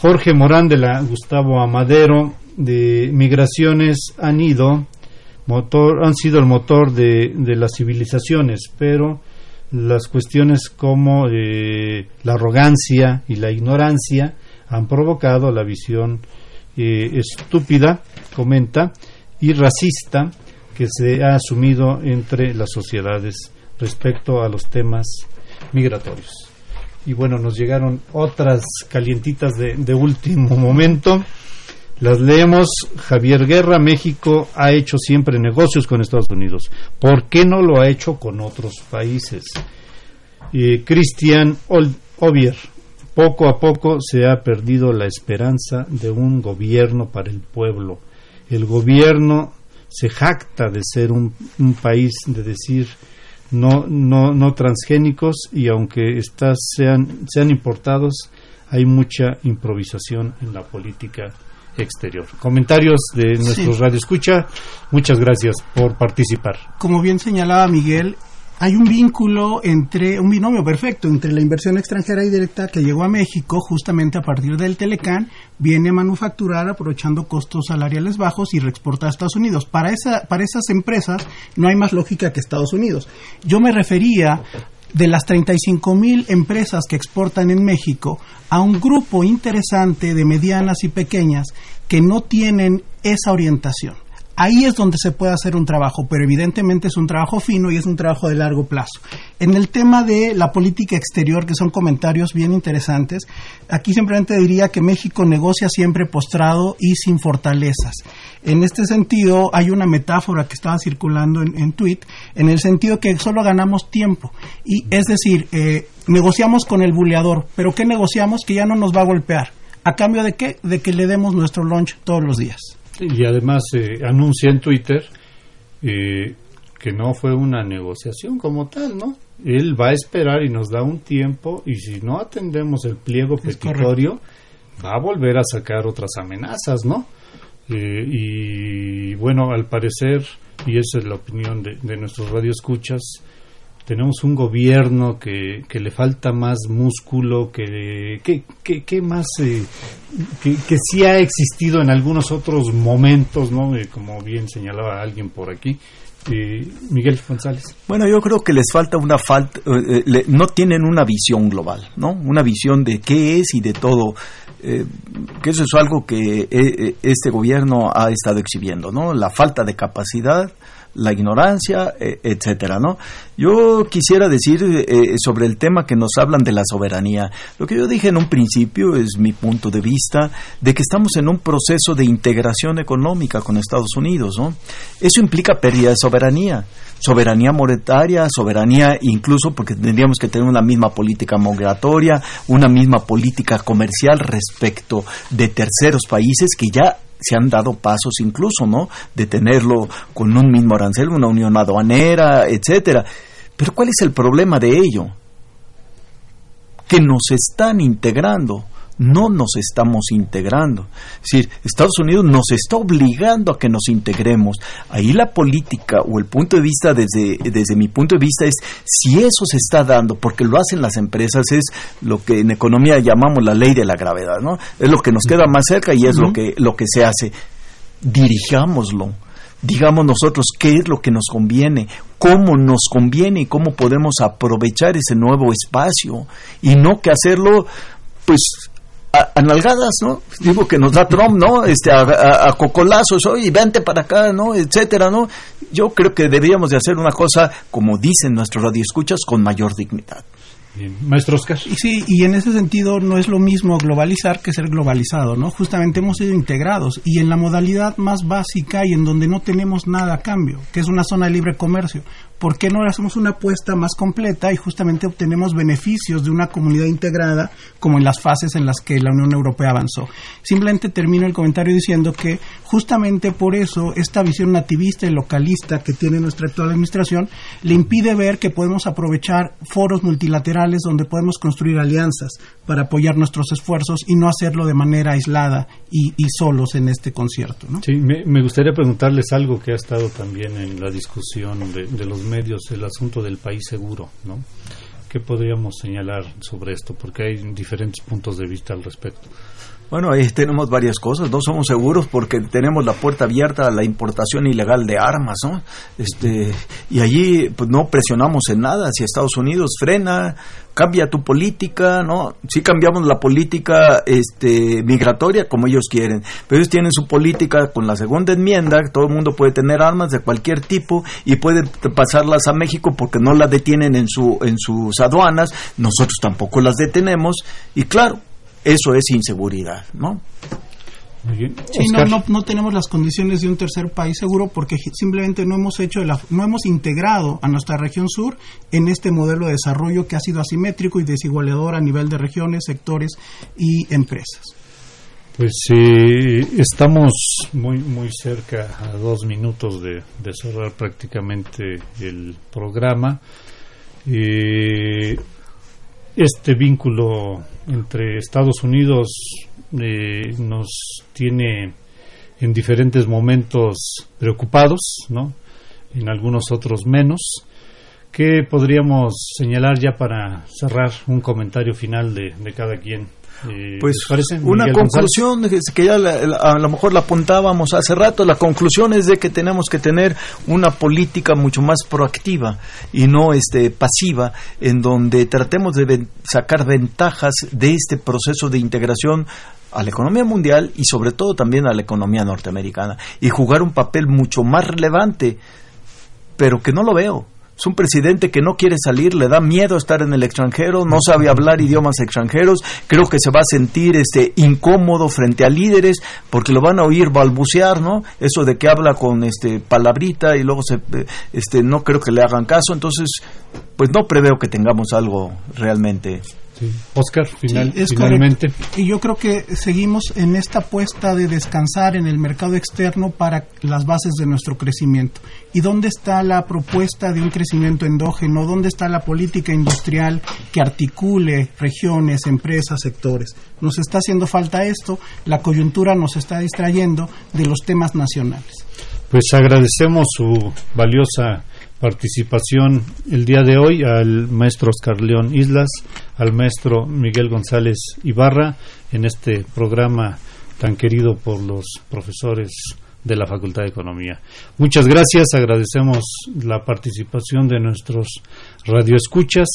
Jorge Morán de la Gustavo Amadero de Migraciones han ido motor han sido el motor de, de las civilizaciones, pero las cuestiones como eh, la arrogancia y la ignorancia han provocado la visión eh, estúpida, comenta, y racista que se ha asumido entre las sociedades respecto a los temas migratorios. Y bueno, nos llegaron otras calientitas de, de último momento. Las leemos. Javier Guerra, México ha hecho siempre negocios con Estados Unidos. ¿Por qué no lo ha hecho con otros países? Cristian Ovier, poco a poco se ha perdido la esperanza de un gobierno para el pueblo. El gobierno se jacta de ser un, país, de decir, no, no, no transgénicos y aunque estas sean, sean importados, hay mucha improvisación en la política exterior. Comentarios de nuestros Radio Escucha. Muchas gracias por participar. Como bien señalaba Miguel, hay un vínculo entre, un binomio perfecto entre la inversión extranjera y directa que llegó a México justamente a partir del Telecán, viene a manufacturar aprovechando costos salariales bajos y reexporta a Estados Unidos. Para, esa, para esas empresas no hay más lógica que Estados Unidos. Yo me refería de las 35 mil empresas que exportan en México a un grupo interesante de medianas y pequeñas que no tienen esa orientación ahí es donde se puede hacer un trabajo, pero evidentemente es un trabajo fino y es un trabajo de largo plazo. En el tema de la política exterior, que son comentarios bien interesantes, aquí simplemente diría que México negocia siempre postrado y sin fortalezas. En este sentido, hay una metáfora que estaba circulando en, en en el sentido que solo ganamos tiempo. Y es decir, eh, negociamos con el buleador, pero ¿qué negociamos? Que ya no nos va a golpear. ¿A cambio de qué? De que le demos nuestro lunch todos los días. Y además eh, anuncia en Twitter eh, que no fue una negociación como tal, ¿no? Él va a esperar y nos da un tiempo y si no atendemos el pliego petitorio, va a volver a sacar otras amenazas, ¿no? Eh, y bueno, al parecer, y esa es la opinión de, de nuestros radioescuchas, tenemos un gobierno que, que le falta más músculo, que, que, que, más, eh, que, que sí ha existido en algunos otros momentos, ¿no? Eh, como bien señalaba alguien por aquí. Eh, Miguel González. Bueno, yo creo que les falta una falta, no tienen una visión global, ¿no? Una visión de qué es y de todo. que eso es algo que este gobierno ha estado exhibiendo, ¿no? La falta de capacidad, la ignorancia, e, etcétera, ¿no? Yo quisiera decir eh, sobre el tema que nos hablan de la soberanía. Lo que yo dije en un principio es mi punto de vista de que estamos en un proceso de integración económica con Estados Unidos, ¿no? Eso implica pérdida de soberanía, soberanía monetaria, soberanía incluso porque tendríamos que tener una misma política migratoria, una misma política comercial respecto de terceros países que ya se han dado pasos incluso, ¿no? De tenerlo con un mismo arancel, una unión aduanera, etcétera. Pero ¿cuál es el problema de ello? Que nos están integrando no nos estamos integrando. Es decir, Estados Unidos nos está obligando a que nos integremos. Ahí la política o el punto de vista desde, desde mi punto de vista es si eso se está dando, porque lo hacen las empresas, es lo que en economía llamamos la ley de la gravedad, ¿no? Es lo que nos queda más cerca y es lo que, lo que se hace. Dirijámoslo. Digamos nosotros qué es lo que nos conviene, cómo nos conviene y cómo podemos aprovechar ese nuevo espacio y no que hacerlo pues analgadas, ¿no? Digo que nos da Trump, ¿no? Este, a, cocolazos, oye, vente para acá, ¿no? Etcétera, ¿no? Yo creo que deberíamos de hacer una cosa, como dicen nuestros radioescuchas, con mayor dignidad. Bien. Maestro Oscar. Sí, y en ese sentido no es lo mismo globalizar que ser globalizado, ¿no? Justamente hemos sido integrados y en la modalidad más básica y en donde no tenemos nada a cambio, que es una zona de libre comercio. ¿Por qué no hacemos una apuesta más completa y justamente obtenemos beneficios de una comunidad integrada como en las fases en las que la Unión Europea avanzó? Simplemente termino el comentario diciendo que justamente por eso esta visión nativista y localista que tiene nuestra actual administración le impide ver que podemos aprovechar foros multilaterales donde podemos construir alianzas para apoyar nuestros esfuerzos y no hacerlo de manera aislada y, solos en este concierto. Sí, me, gustaría preguntarles algo que ha estado también en la discusión de, de los medios el asunto del país seguro, ¿no? ¿Qué podríamos señalar sobre esto? Porque hay diferentes puntos de vista al respecto. Bueno, ahí tenemos varias cosas. No somos seguros porque tenemos la puerta abierta a la importación ilegal de armas, ¿no? Este, y allí pues, no presionamos en nada. Si Estados Unidos frena, cambia tu política, ¿no? Sí cambiamos la política este, migratoria como ellos quieren, pero ellos tienen su política con la segunda enmienda, todo el mundo puede tener armas de cualquier tipo y puede pasarlas a México porque no las detienen en, su, en sus aduanas, nosotros tampoco las detenemos y claro, eso es inseguridad, ¿no? Sí, no, no, tenemos las condiciones de un tercer país seguro porque simplemente no hemos hecho no hemos integrado a nuestra región sur en este modelo de desarrollo que ha sido asimétrico y desigualador a nivel de regiones, sectores y empresas. Pues eh, estamos muy muy cerca a dos minutos de, cerrar prácticamente el programa. Eh, este vínculo entre Estados Unidos eh, nos tiene en diferentes momentos preocupados, ¿no? En algunos otros menos. ¿Qué podríamos señalar ya para cerrar un comentario final de, cada quien? Eh, pues una conclusión que ya a lo mejor la apuntábamos hace rato, la conclusión es de que tenemos que tener una política mucho más proactiva y no este pasiva en donde tratemos de sacar ventajas de este proceso de integración a la economía mundial y sobre todo también a la economía norteamericana y jugar un papel mucho más relevante, pero que no lo veo. Es un presidente que no quiere salir, le da miedo estar en el extranjero, no sabe hablar idiomas extranjeros, creo que se va a sentir este incómodo frente a líderes porque lo van a oír balbucear, ¿no? Eso de que habla con este palabrita y luego se este no creo que le hagan caso, entonces pues no preveo que tengamos algo realmente Oscar, final, finalmente. Y yo creo que seguimos en esta apuesta de descansar en el mercado externo para las bases de nuestro crecimiento. ¿Y dónde está la propuesta de un crecimiento endógeno? ¿Dónde está la política industrial que articule regiones, empresas, sectores? Nos está haciendo falta esto, la coyuntura nos está distrayendo de los temas nacionales. Pues agradecemos su valiosa participación el día de hoy al maestro Oscar León Islas, al maestro Miguel González Ibarra en este programa tan querido por los profesores de la Facultad de Economía. Muchas gracias, agradecemos la participación de nuestros radioescuchas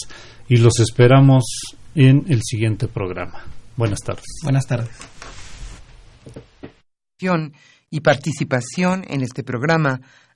y los esperamos en el siguiente programa. Buenas tardes. Buenas tardes. Y participación en este programa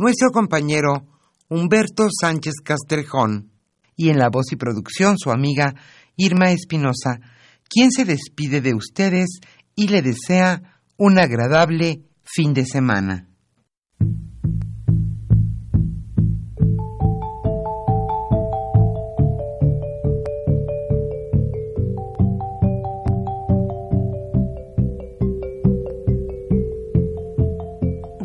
nuestro compañero Humberto Sánchez Castrejón y en la voz y producción su amiga Irma Espinosa, quien se despide de ustedes y le desea un agradable fin de semana.